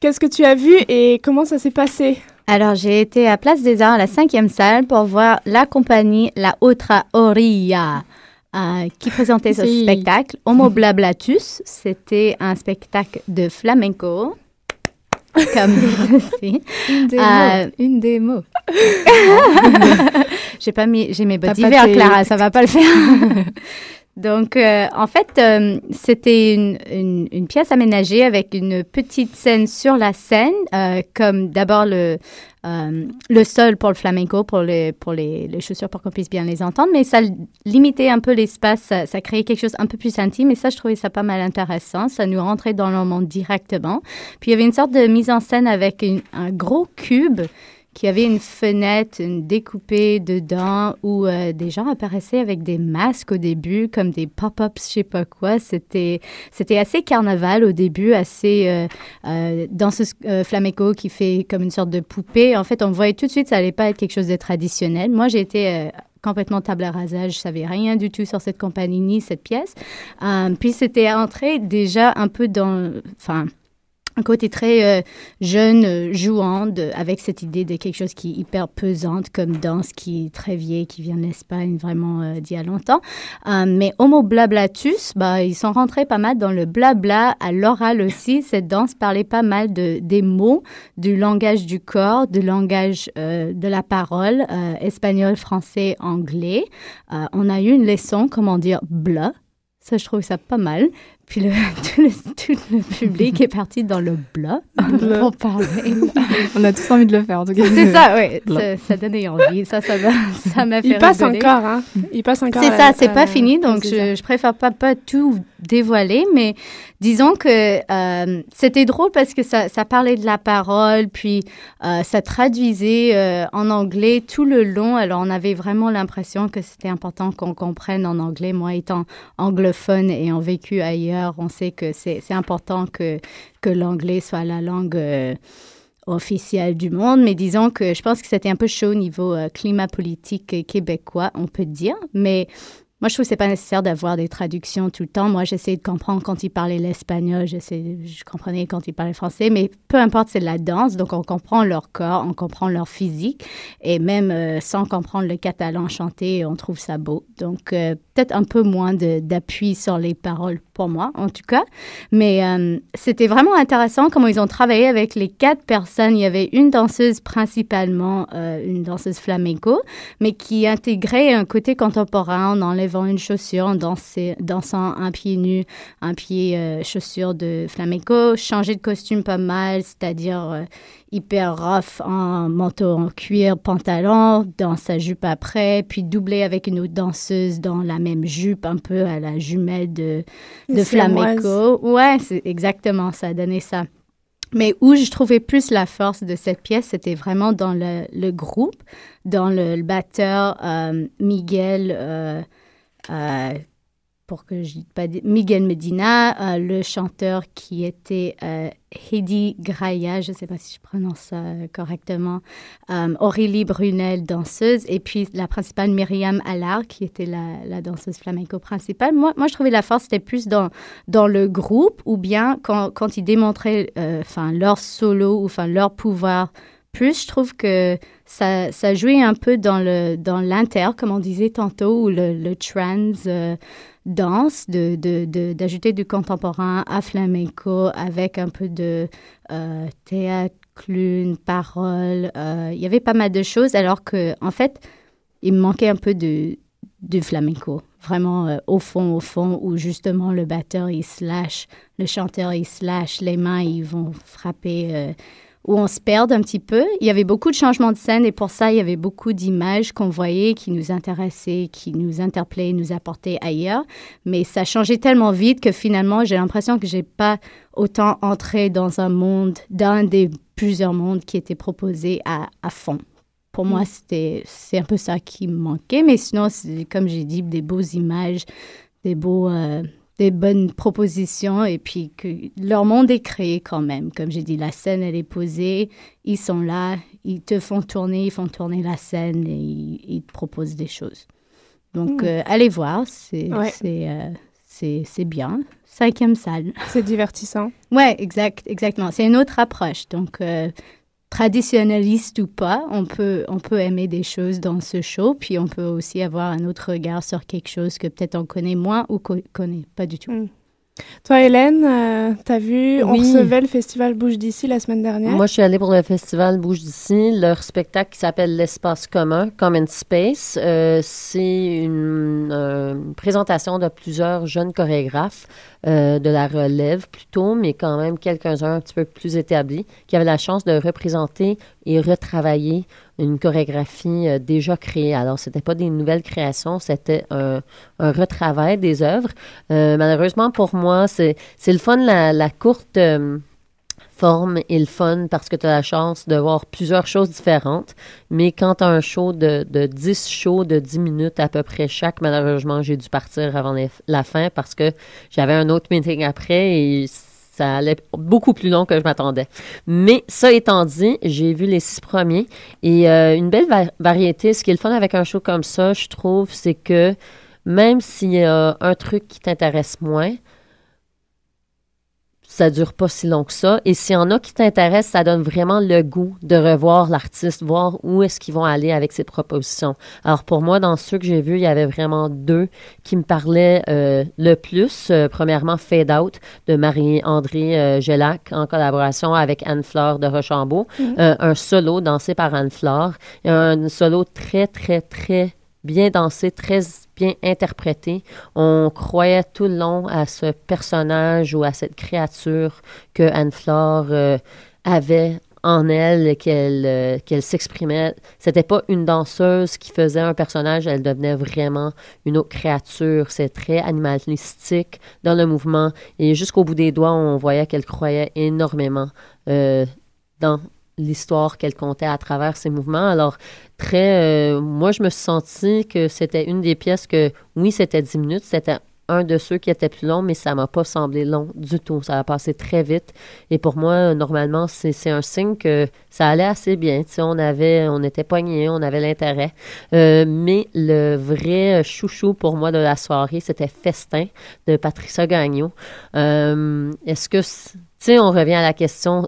Qu'est-ce que tu as vu et comment ça s'est passé? Alors, j'ai été à Place des Arts, à la cinquième salle, pour voir la compagnie La Otra Orilla, euh, qui présentait ce Si. spectacle. Homo Blablatus, c'était un spectacle de flamenco. Comme ceci. Une démo. Euh, Une démo. J'ai pas mis, j'ai mes bottes d'hiver, Clara, ça va pas le faire. Donc, euh, en fait, euh, c'était une, pièce aménagée avec une petite scène sur la scène, euh, comme d'abord le, le sol pour le flamenco, pour, les, pour les, les chaussures, pour qu'on puisse bien les entendre, mais ça limitait un peu l'espace, ça, créait quelque chose un peu plus intime, et ça, je trouvais ça pas mal intéressant. Ça nous rentrait dans le monde directement. Puis, il y avait une sorte de mise en scène avec un gros cube qui avait une fenêtre une découpée dedans où euh, des gens apparaissaient avec des masques au début, comme des pop-ups, je sais pas quoi. C'était, c'était assez carnaval au début, assez euh, euh, dans ce euh, flamenco qui fait comme une sorte de poupée. En fait, on voyait tout de suite, ça allait pas être quelque chose de traditionnel. Moi, j'ai été complètement table à rasage. Je savais rien du tout sur cette compagnie ni cette pièce. Puis c'était entré déjà un peu dans, enfin, un côté très euh, jeune, euh, jouant, de- avec cette idée de quelque chose qui est hyper pesante comme danse, qui est très vieille, qui vient d'Espagne vraiment euh, d'il y a longtemps. Euh, mais Homo Blablatus, bah, ils sont rentrés pas mal dans le blabla à l'oral aussi. Cette danse parlait pas mal de, des mots, du langage du corps, du langage euh, de la parole, euh, espagnol, français, anglais. Euh, on a eu une leçon, comment dire, bla. Ça, je trouve ça pas mal. Puis le, tout, le, tout le public est parti dans le bla Bla. pour parler. On a tous envie de le faire, en tout cas. C'est ça, oui. Ça, ça donnait envie. Ça, ça m'a ça m'a fait Il passe rigoler. encore, hein Il passe encore. C'est ça, c'est pas fini, donc je, je préfère pas, pas tout dévoiler, mais disons que euh, c'était drôle parce que ça, parlait de la parole, puis euh, ça traduisait euh, en anglais tout le long, alors on avait vraiment l'impression que c'était important qu'on comprenne en anglais. Moi, étant anglophone et ayant vécu ailleurs, on sait que c'est important que, l'anglais soit la langue... officielle du monde, mais disons que je pense que c'était un peu chaud au niveau climat politique québécois, on peut dire. Mais moi, je trouve que c'est pas nécessaire d'avoir des traductions tout le temps. Moi, j'essayais de comprendre quand ils parlaient l'espagnol, je comprenais quand ils parlaient français, mais peu importe, c'est de la danse, donc on comprend leur corps, on comprend leur physique, et même euh, sans comprendre le catalan chanté, on trouve ça beau. Donc, euh, peut-être un peu moins d'appui sur les paroles pour moi, en tout cas. Mais euh, c'était vraiment intéressant comment ils ont travaillé avec les quatre personnes. Il y avait une danseuse principalement, une danseuse flamenco, mais qui intégrait un côté contemporain en enlevant une chaussure, en danser- dansant un pied nu, un pied euh, chaussure de flamenco, changer de costume pas mal, c'est-à-dire euh, hyper rough en manteau en cuir, pantalon, dans sa jupe après, puis doublé avec une autre danseuse dans la même jupe, un peu à la jumelle de, de flamenco. Ouais, c'est exactement ça, a donné ça. Mais où je trouvais plus la force de cette pièce, c'était vraiment dans le, le groupe, dans le, le batteur euh, Miguel, euh, pour que je pas Miguel Medina, euh, le chanteur qui était euh, Heidi Graya, je ne sais pas si je prononce euh, correctement, euh, Aurélie Brunel, danseuse, et puis la principale Myriam Allard, qui était la, danseuse flamenco principale. Moi, moi, je trouvais la force, c'était plus dans, dans le groupe, ou bien quand, quand ils démontraient euh, enfin, leur solo, ou leur pouvoir plus, je trouve que ça, jouait un peu dans le dans l'inter, comme on disait tantôt, ou le, trans euh, danse, de, d'ajouter du contemporain à flamenco avec un peu de euh, théâtre, clown, parole. euh, il y avait pas mal de choses, alors que en fait, il me manquait un peu de du flamenco. Vraiment au fond, au fond, où justement le batteur, il slash, le chanteur, il slash, les mains, ils vont frapper, où on se perd un petit peu. Il y avait beaucoup de changements de scène et pour ça, il y avait beaucoup d'images qu'on voyait qui nous intéressaient, qui nous interpellaient, nous apportaient ailleurs. Mais ça changeait tellement vite que finalement, j'ai l'impression que j'ai pas autant entré dans un monde, d'un des plusieurs mondes qui étaient proposés à, à fond. Pour moi, c'était c'est un peu ça qui me manquait. Mais sinon, c'est comme j'ai dit, des beaux images, des beaux, euh, des bonnes propositions et puis que leur monde est créé quand même. Comme j'ai dit, la scène, elle est posée, ils sont là, ils te font tourner, ils font tourner la scène et ils, ils te proposent des choses. Donc, Mm. euh, allez voir, c'est Ouais. c'est euh, c'est bien. Cinquième salle. C'est divertissant. Ouais, exact, exactement. C'est une autre approche. Donc, euh, traditionnaliste ou pas, on peut, on peut aimer des choses dans ce show, puis on peut aussi avoir un autre regard sur quelque chose que peut-être on connaît moins ou qu'on connaît pas du tout. Mm. Toi, Hélène, euh, t'as vu, on Oui. recevait le festival Bouge d'ici la semaine dernière. Moi, je suis allée pour le festival Bouge d'ici. Leur spectacle qui s'appelle L'espace commun, Common Space, euh, c'est une, euh, une présentation de plusieurs jeunes chorégraphes euh, de la relève plutôt, mais quand même quelques-uns un petit peu plus établis, qui avaient la chance de représenter et retravailler une chorégraphie euh, déjà créée. Alors, c'était pas des nouvelles créations, c'était un, retravail des œuvres. Euh, malheureusement pour moi, c'est le fun, la, la courte forme et le fun parce que tu as la chance de voir plusieurs choses différentes. Mais quand tu as un show de, de 10 shows de 10 minutes à peu près chaque, malheureusement, j'ai dû partir avant la fin parce que j'avais un autre meeting après et ça allait beaucoup plus long que je m'attendais. Mais ça étant dit, j'ai vu les six premiers et euh, une belle va- variété. Ce qui est le fun avec un show comme ça, je trouve, c'est que même s'il y a un truc qui t'intéresse moins, ça dure pas si long que ça. Et s'il y en a qui t'intéressent, ça donne vraiment le goût de revoir l'artiste, voir où est-ce qu'ils vont aller avec ses propositions. Alors pour moi, dans ceux que j'ai vus, il y avait vraiment deux qui me parlaient euh, le plus. Euh, premièrement, Fade Out de Marie-André euh, Gelac en collaboration avec Anne-Fleur de Rochambeau. Euh, un solo dansé par Anne-Fleur. Un solo très, très, très bien dansé, très bien interprété. On croyait tout le long à ce personnage ou à cette créature que Anne-Fleur euh, avait en elle, qu'elle euh, qu'elle s'exprimait. C'était pas une danseuse qui faisait un personnage, elle devenait vraiment une autre créature. C'est très animalistique dans le mouvement. Et jusqu'au bout des doigts, on voyait qu'elle croyait énormément euh, dans l'histoire qu'elle comptait à travers ses mouvements. Alors, très, euh, moi, je me suis sentie que c'était une des pièces que, oui, c'était 10 minutes, c'était un de ceux qui était plus long, mais ça m'a pas semblé long du tout. Ça a passé très vite. Et pour moi, normalement, c'est un signe que ça allait assez bien. Tu on avait, on était poignés, on avait l'intérêt. Euh, mais le vrai chouchou pour moi de la soirée, c'était Festin de Patricia Gagnon. Euh, Est-ce que, tu sais, on revient à la question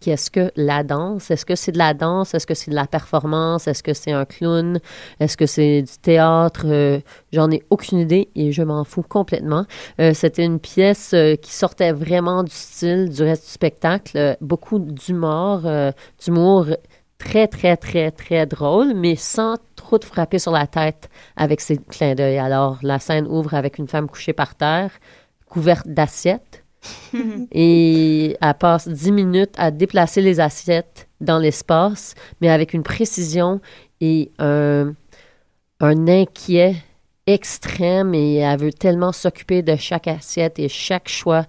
qu'est-ce que la danse? Est-ce que c'est de la danse? Est-ce que c'est de la performance? Est-ce que c'est un clown? Est-ce que c'est du théâtre? Euh, J'en ai aucune idée et je m'en fous complètement. Euh, C'était une pièce euh, qui sortait vraiment du style du reste du spectacle. Beaucoup d'humour, d'humour très, très, très, très drôle, mais sans trop de frapper sur la tête avec ses clins d'œil. Alors, la scène ouvre avec une femme couchée par terre, couverte d'assiettes. Et elle passe 10 minutes à déplacer les assiettes dans l'espace, mais avec une précision et un, inquiet extrême. Et elle veut tellement s'occuper de chaque assiette et chaque choix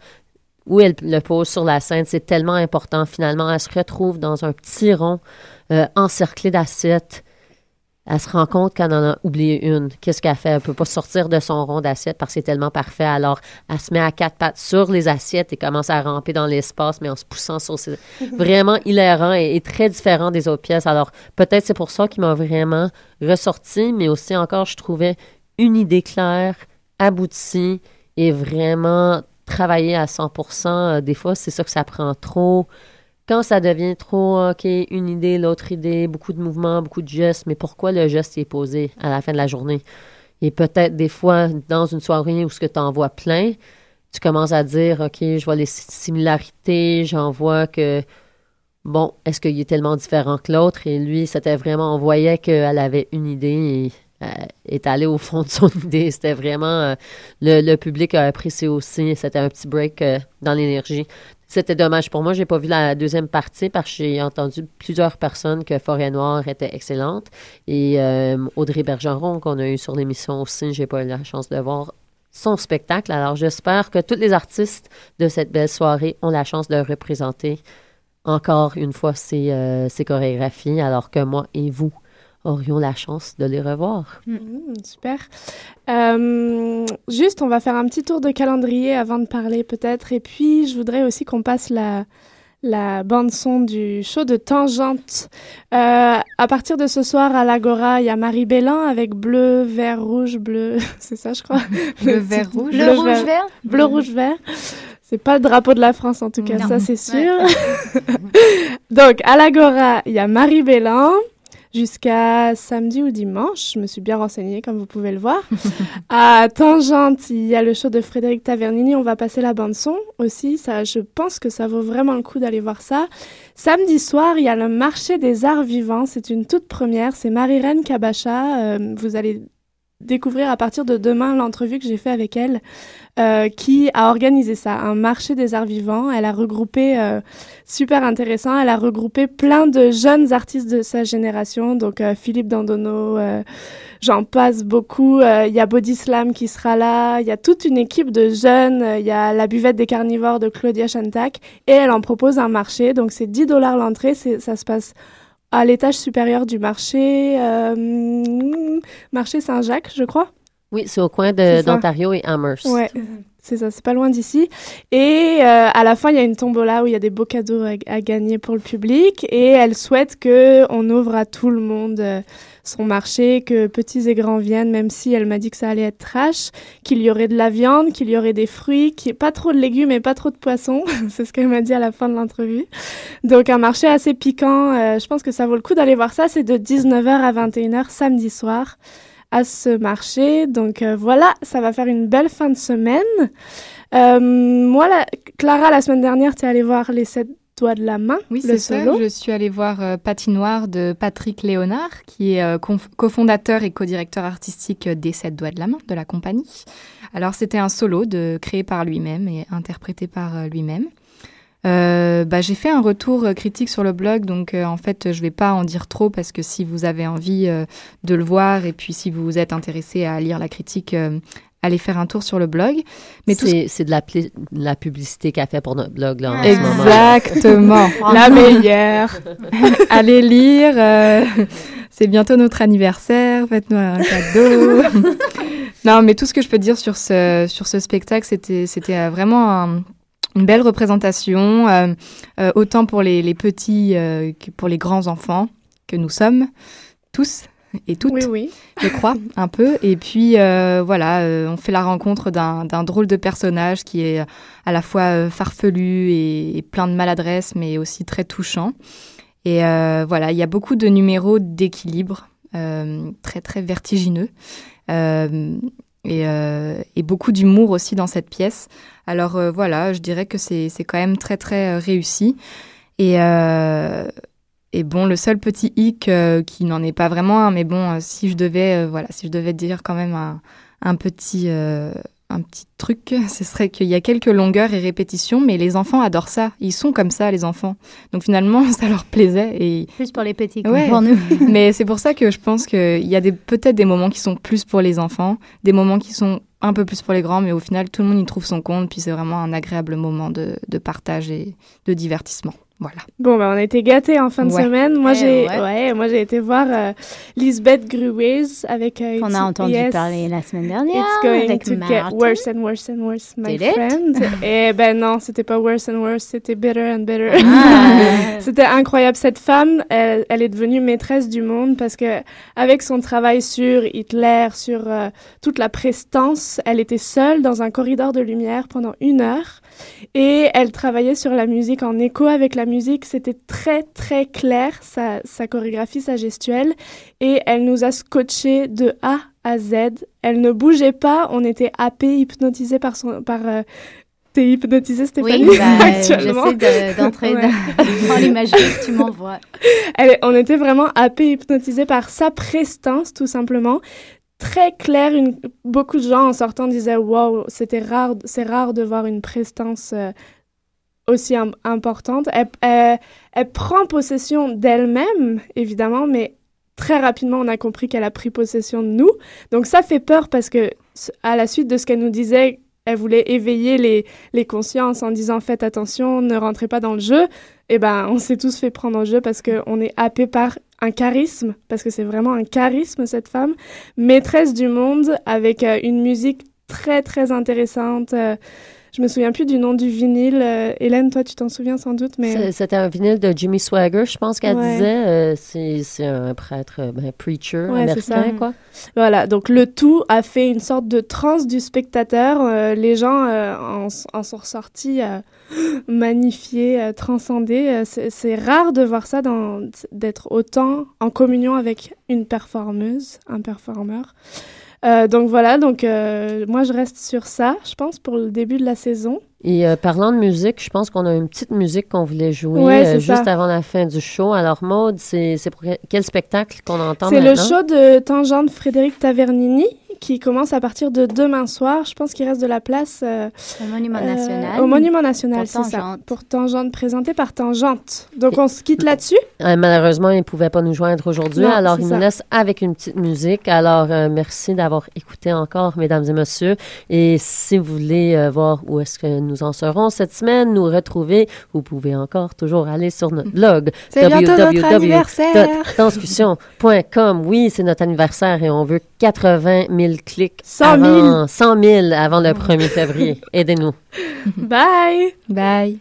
où elle le pose sur la scène. C'est tellement important. Finalement, elle se retrouve dans un petit rond euh, encerclé d'assiettes. Elle se rend compte qu'elle en a oublié une. Qu'est-ce qu'elle fait? Elle peut pas sortir de son rond d'assiette parce que c'est tellement parfait. Alors, elle se met à quatre pattes sur les assiettes et commence à ramper dans l'espace, mais en se poussant sur ses... Vraiment hilarant et, et très différent des autres pièces. Alors, peut-être c'est pour ça qu'il m'a vraiment ressorti, mais aussi encore, je trouvais une idée claire, aboutie et vraiment travaillée à 100% Euh, Des fois, c'est ça que ça prend trop. Quand ça devient trop, OK, une idée, l'autre idée, beaucoup de mouvements, beaucoup de gestes, mais pourquoi le geste est posé à la fin de la journée? Et peut-être des fois, dans une soirée où ce que tu en vois plein, tu commences à dire, OK, je vois les si- similarités, j'en vois que, bon, est-ce qu'il est tellement différent que l'autre? Et lui, c'était vraiment, on voyait qu'elle avait une idée et euh, est allé au fond de son idée. C'était vraiment... euh, le, le public a apprécié aussi. C'était un petit break euh, dans l'énergie. C'était dommage pour moi. J'ai pas vu la deuxième partie parce que j'ai entendu plusieurs personnes que Forêt Noire était excellente. Et euh, Audrey Bergeron, qu'on a eu sur l'émission aussi, j'ai pas eu la chance de voir son spectacle. Alors j'espère que tous les artistes de cette belle soirée ont la chance de représenter encore une fois ces, euh, ces chorégraphies, alors que moi et vous aurions la chance de les revoir. Mm, super. Euh, juste, on va faire un petit tour de calendrier avant de parler peut-être. Et puis, je voudrais aussi qu'on passe la, la bande-son du show de Tangente. Euh, à partir de ce soir, à l'Agora, il y a Marie Bellin avec bleu, vert, rouge, bleu. C'est ça, je crois. Le vert rouge. Bleu, Le rouge vert Bleu, rouge, vert. C'est pas le drapeau de la France, en tout cas, Non. ça, c'est sûr. Donc, à l'Agora, il y a Marie Bellin jusqu'à samedi ou dimanche. Je me suis bien renseignée, comme vous pouvez le voir. à Tangente, il y a le show de Frédéric Tavernini. On va passer la bande-son aussi. Ça, je pense que ça vaut vraiment le coup d'aller voir ça. Samedi soir, il y a le marché des arts vivants. C'est une toute première. C'est Marie-Reine Kabacha. Euh, vous allez découvrir à partir de demain l'entrevue que j'ai fait avec elle, euh, qui a organisé ça, un marché des arts vivants. Elle a regroupé, euh, super intéressant, elle a regroupé plein de jeunes artistes de sa génération, donc euh, Philippe Dandono, euh, j'en passe beaucoup. Euh, Il y a Body Slam qui sera là, il y a toute une équipe de jeunes, il y a la buvette des carnivores de Claudia Chantac, et elle en propose un marché, donc c'est 10 dollars l'entrée, ça se passe à l'étage supérieur du marché, euh, marché Saint-Jacques, je crois. Oui, c'est au coin d'Ontario et Amherst. Ouais, c'est ça, c'est pas loin d'ici. Et euh, à la fin, il y a une tombola où il y a des beaux cadeaux à, à gagner pour le public. Et elle souhaite que on ouvre à tout le monde euh, son marché, que petits et grands viennent, même si elle m'a dit que ça allait être trash, qu'il y aurait de la viande, qu'il y aurait des fruits, qu'il n'y ait pas trop de légumes et pas trop de poissons. C'est ce qu'elle m'a dit à la fin de l'entrevue. Donc un marché assez piquant. Euh, je pense que ça vaut le coup d'aller voir ça. C'est de 19h à 21h samedi soir à ce marché. Donc euh, voilà, ça va faire une belle fin de semaine. Euh, moi, Clara, la semaine dernière, tu allée voir les 7 doigt de la main. Oui, c'est. Ça. Je suis allée voir euh, Patinoire de Patrick Léonard, qui est euh, cofondateur et co-directeur artistique euh, des Sept doigts de la main de la compagnie. Alors, c'était un solo de, créé par lui-même et interprété par lui-même. Bah, j'ai fait un retour critique sur le blog, donc en fait je ne vais pas en dire trop parce que si vous avez envie de le voir et puis si vous êtes intéressé à lire la critique, allez faire un tour sur le blog. Mais tout ce c'est de la, pli- de la publicité qu'elle fait pour notre blog là, en ce moment. Exactement. La meilleure. Allez lire. euh, c'est bientôt notre anniversaire. Faites-nous un cadeau. non, mais tout ce que je peux dire sur ce, sur ce spectacle, c'était, c'était euh, vraiment un- une belle représentation, euh, euh, autant pour les, les petits euh, que pour les grands enfants que nous sommes tous et toutes Oui, oui. je crois, un peu. Et puis euh, voilà, euh, on fait la rencontre d'un drôle de personnage qui est à la fois euh, farfelu et, et plein de maladresse, mais aussi très touchant. Et euh, voilà, il y a beaucoup de numéros d'équilibre, euh, très très vertigineux. Euh, et, euh, et beaucoup d'humour aussi dans cette pièce. Alors euh, voilà, je dirais que c'est quand même très très euh, réussi. Et, euh, et bon, le seul petit hic euh, qui n'en est pas vraiment un, mais bon, euh, si je devais, euh, voilà, si je devais dire quand même un, un petit, un petit truc, ce serait qu'il y a quelques longueurs et répétitions, mais les enfants adorent ça. Ils sont comme ça, les enfants. Donc finalement, ça leur plaisait. Et Plus pour les petits que Ouais. pour nous. mais c'est pour ça que je pense qu'il y a peut-être des moments qui sont plus pour les enfants, des moments qui sont un peu plus pour les grands, mais au final, tout le monde y trouve son compte, puis c'est vraiment un agréable moment de, de partage et de divertissement. Voilà. Bon, ben, on a été gâtés en fin de Ouais. semaine. Moi, Eh j'ai ouais. ouais, moi j'ai été voir euh, Lisbeth Gruez avec euh, On a entendu Yes, parler la semaine dernière It's going avec to Martin. get worse and worse and worse, my Did it? friend. Et ben non, c'était pas worse and worse, c'était bitter and bitter. Ah. C'était incroyable. Cette femme, elle, elle est devenue maîtresse du monde parce que avec son travail sur Hitler, sur euh, toute la prestance, elle était seule dans un corridor de lumière pendant une heure et elle travaillait sur la musique en écho avec la musique. C'était très très clair sa, sa chorégraphie, sa gestuelle et elle nous a scotché de A à Z. Elle ne bougeait pas. On était happé, hypnotisé par son par euh, T'es hypnotisée, Stéphanie, Oui, bah, actuellement. j'essaie de- d'entrer Ouais. dans, l'imagerie que tu m'envoies. On était vraiment happés, hypnotisés par sa prestance, tout simplement. Très claire. Une, beaucoup de gens en sortant disaient Wow, c'était rare, c'est rare de voir une prestance euh, aussi im- importante. Elle, elle- prend possession d'elle-même, évidemment, mais très rapidement, on a compris qu'elle a pris possession de nous. Donc ça fait peur parce que, à la suite de ce qu'elle nous disait, elle voulait éveiller les, les consciences en disant faites attention, ne rentrez pas dans le jeu. Eh ben, on s'est tous fait prendre en jeu parce qu'on est happé par un charisme, parce que c'est vraiment un charisme, cette femme, maîtresse du monde, avec euh, une musique très, très intéressante. Euh, je me souviens plus du nom du vinyle. Euh, Hélène, toi, tu t'en souviens sans doute, mais... C'était un vinyle de Jimmy Swagger, je pense qu'elle Ouais. disait. Euh, c'est un prêtre, ben, preacher Ouais, américain, quoi. Voilà, donc le tout a fait une sorte de transe du spectateur. Euh, les gens en, en sont ressortis magnifiés, transcendés. C'est rare de voir ça, d'être autant en communion avec une performeuse, un performeur. Euh, donc voilà, donc euh, moi je reste sur ça, je pense, pour le début de la saison. Et euh, parlant de musique, je pense qu'on a une petite musique qu'on voulait jouer Ouais, euh, juste avant la fin du show. Alors, Maude, c'est pour quel- spectacle qu'on entend C'est le show de Tangente Frédéric Tavernini qui commence à partir de demain soir. Je pense qu'il reste de la place. euh, Au Monument Euh, National. Au Monument National, Pour c'est ça. Tangente. Pour Tangente, présenté par Tangente. Donc, on se quitte là-dessus? Euh, malheureusement, il ne pouvait pas nous joindre aujourd'hui, alors il ça. nous laisse avec une petite musique. Alors, euh, merci d'avoir écouté encore, mesdames et messieurs. Et si vous voulez euh, voir où est-ce que nous en serons cette semaine, nous retrouver, vous pouvez encore toujours aller sur notre blog C'est bientôt notre anniversaire. www.danscussion.com. Oui, c'est notre anniversaire et on veut 80 000 clics 100 000. avant, 100 000 avant le 1er février. Aidez-nous. Bye! Bye.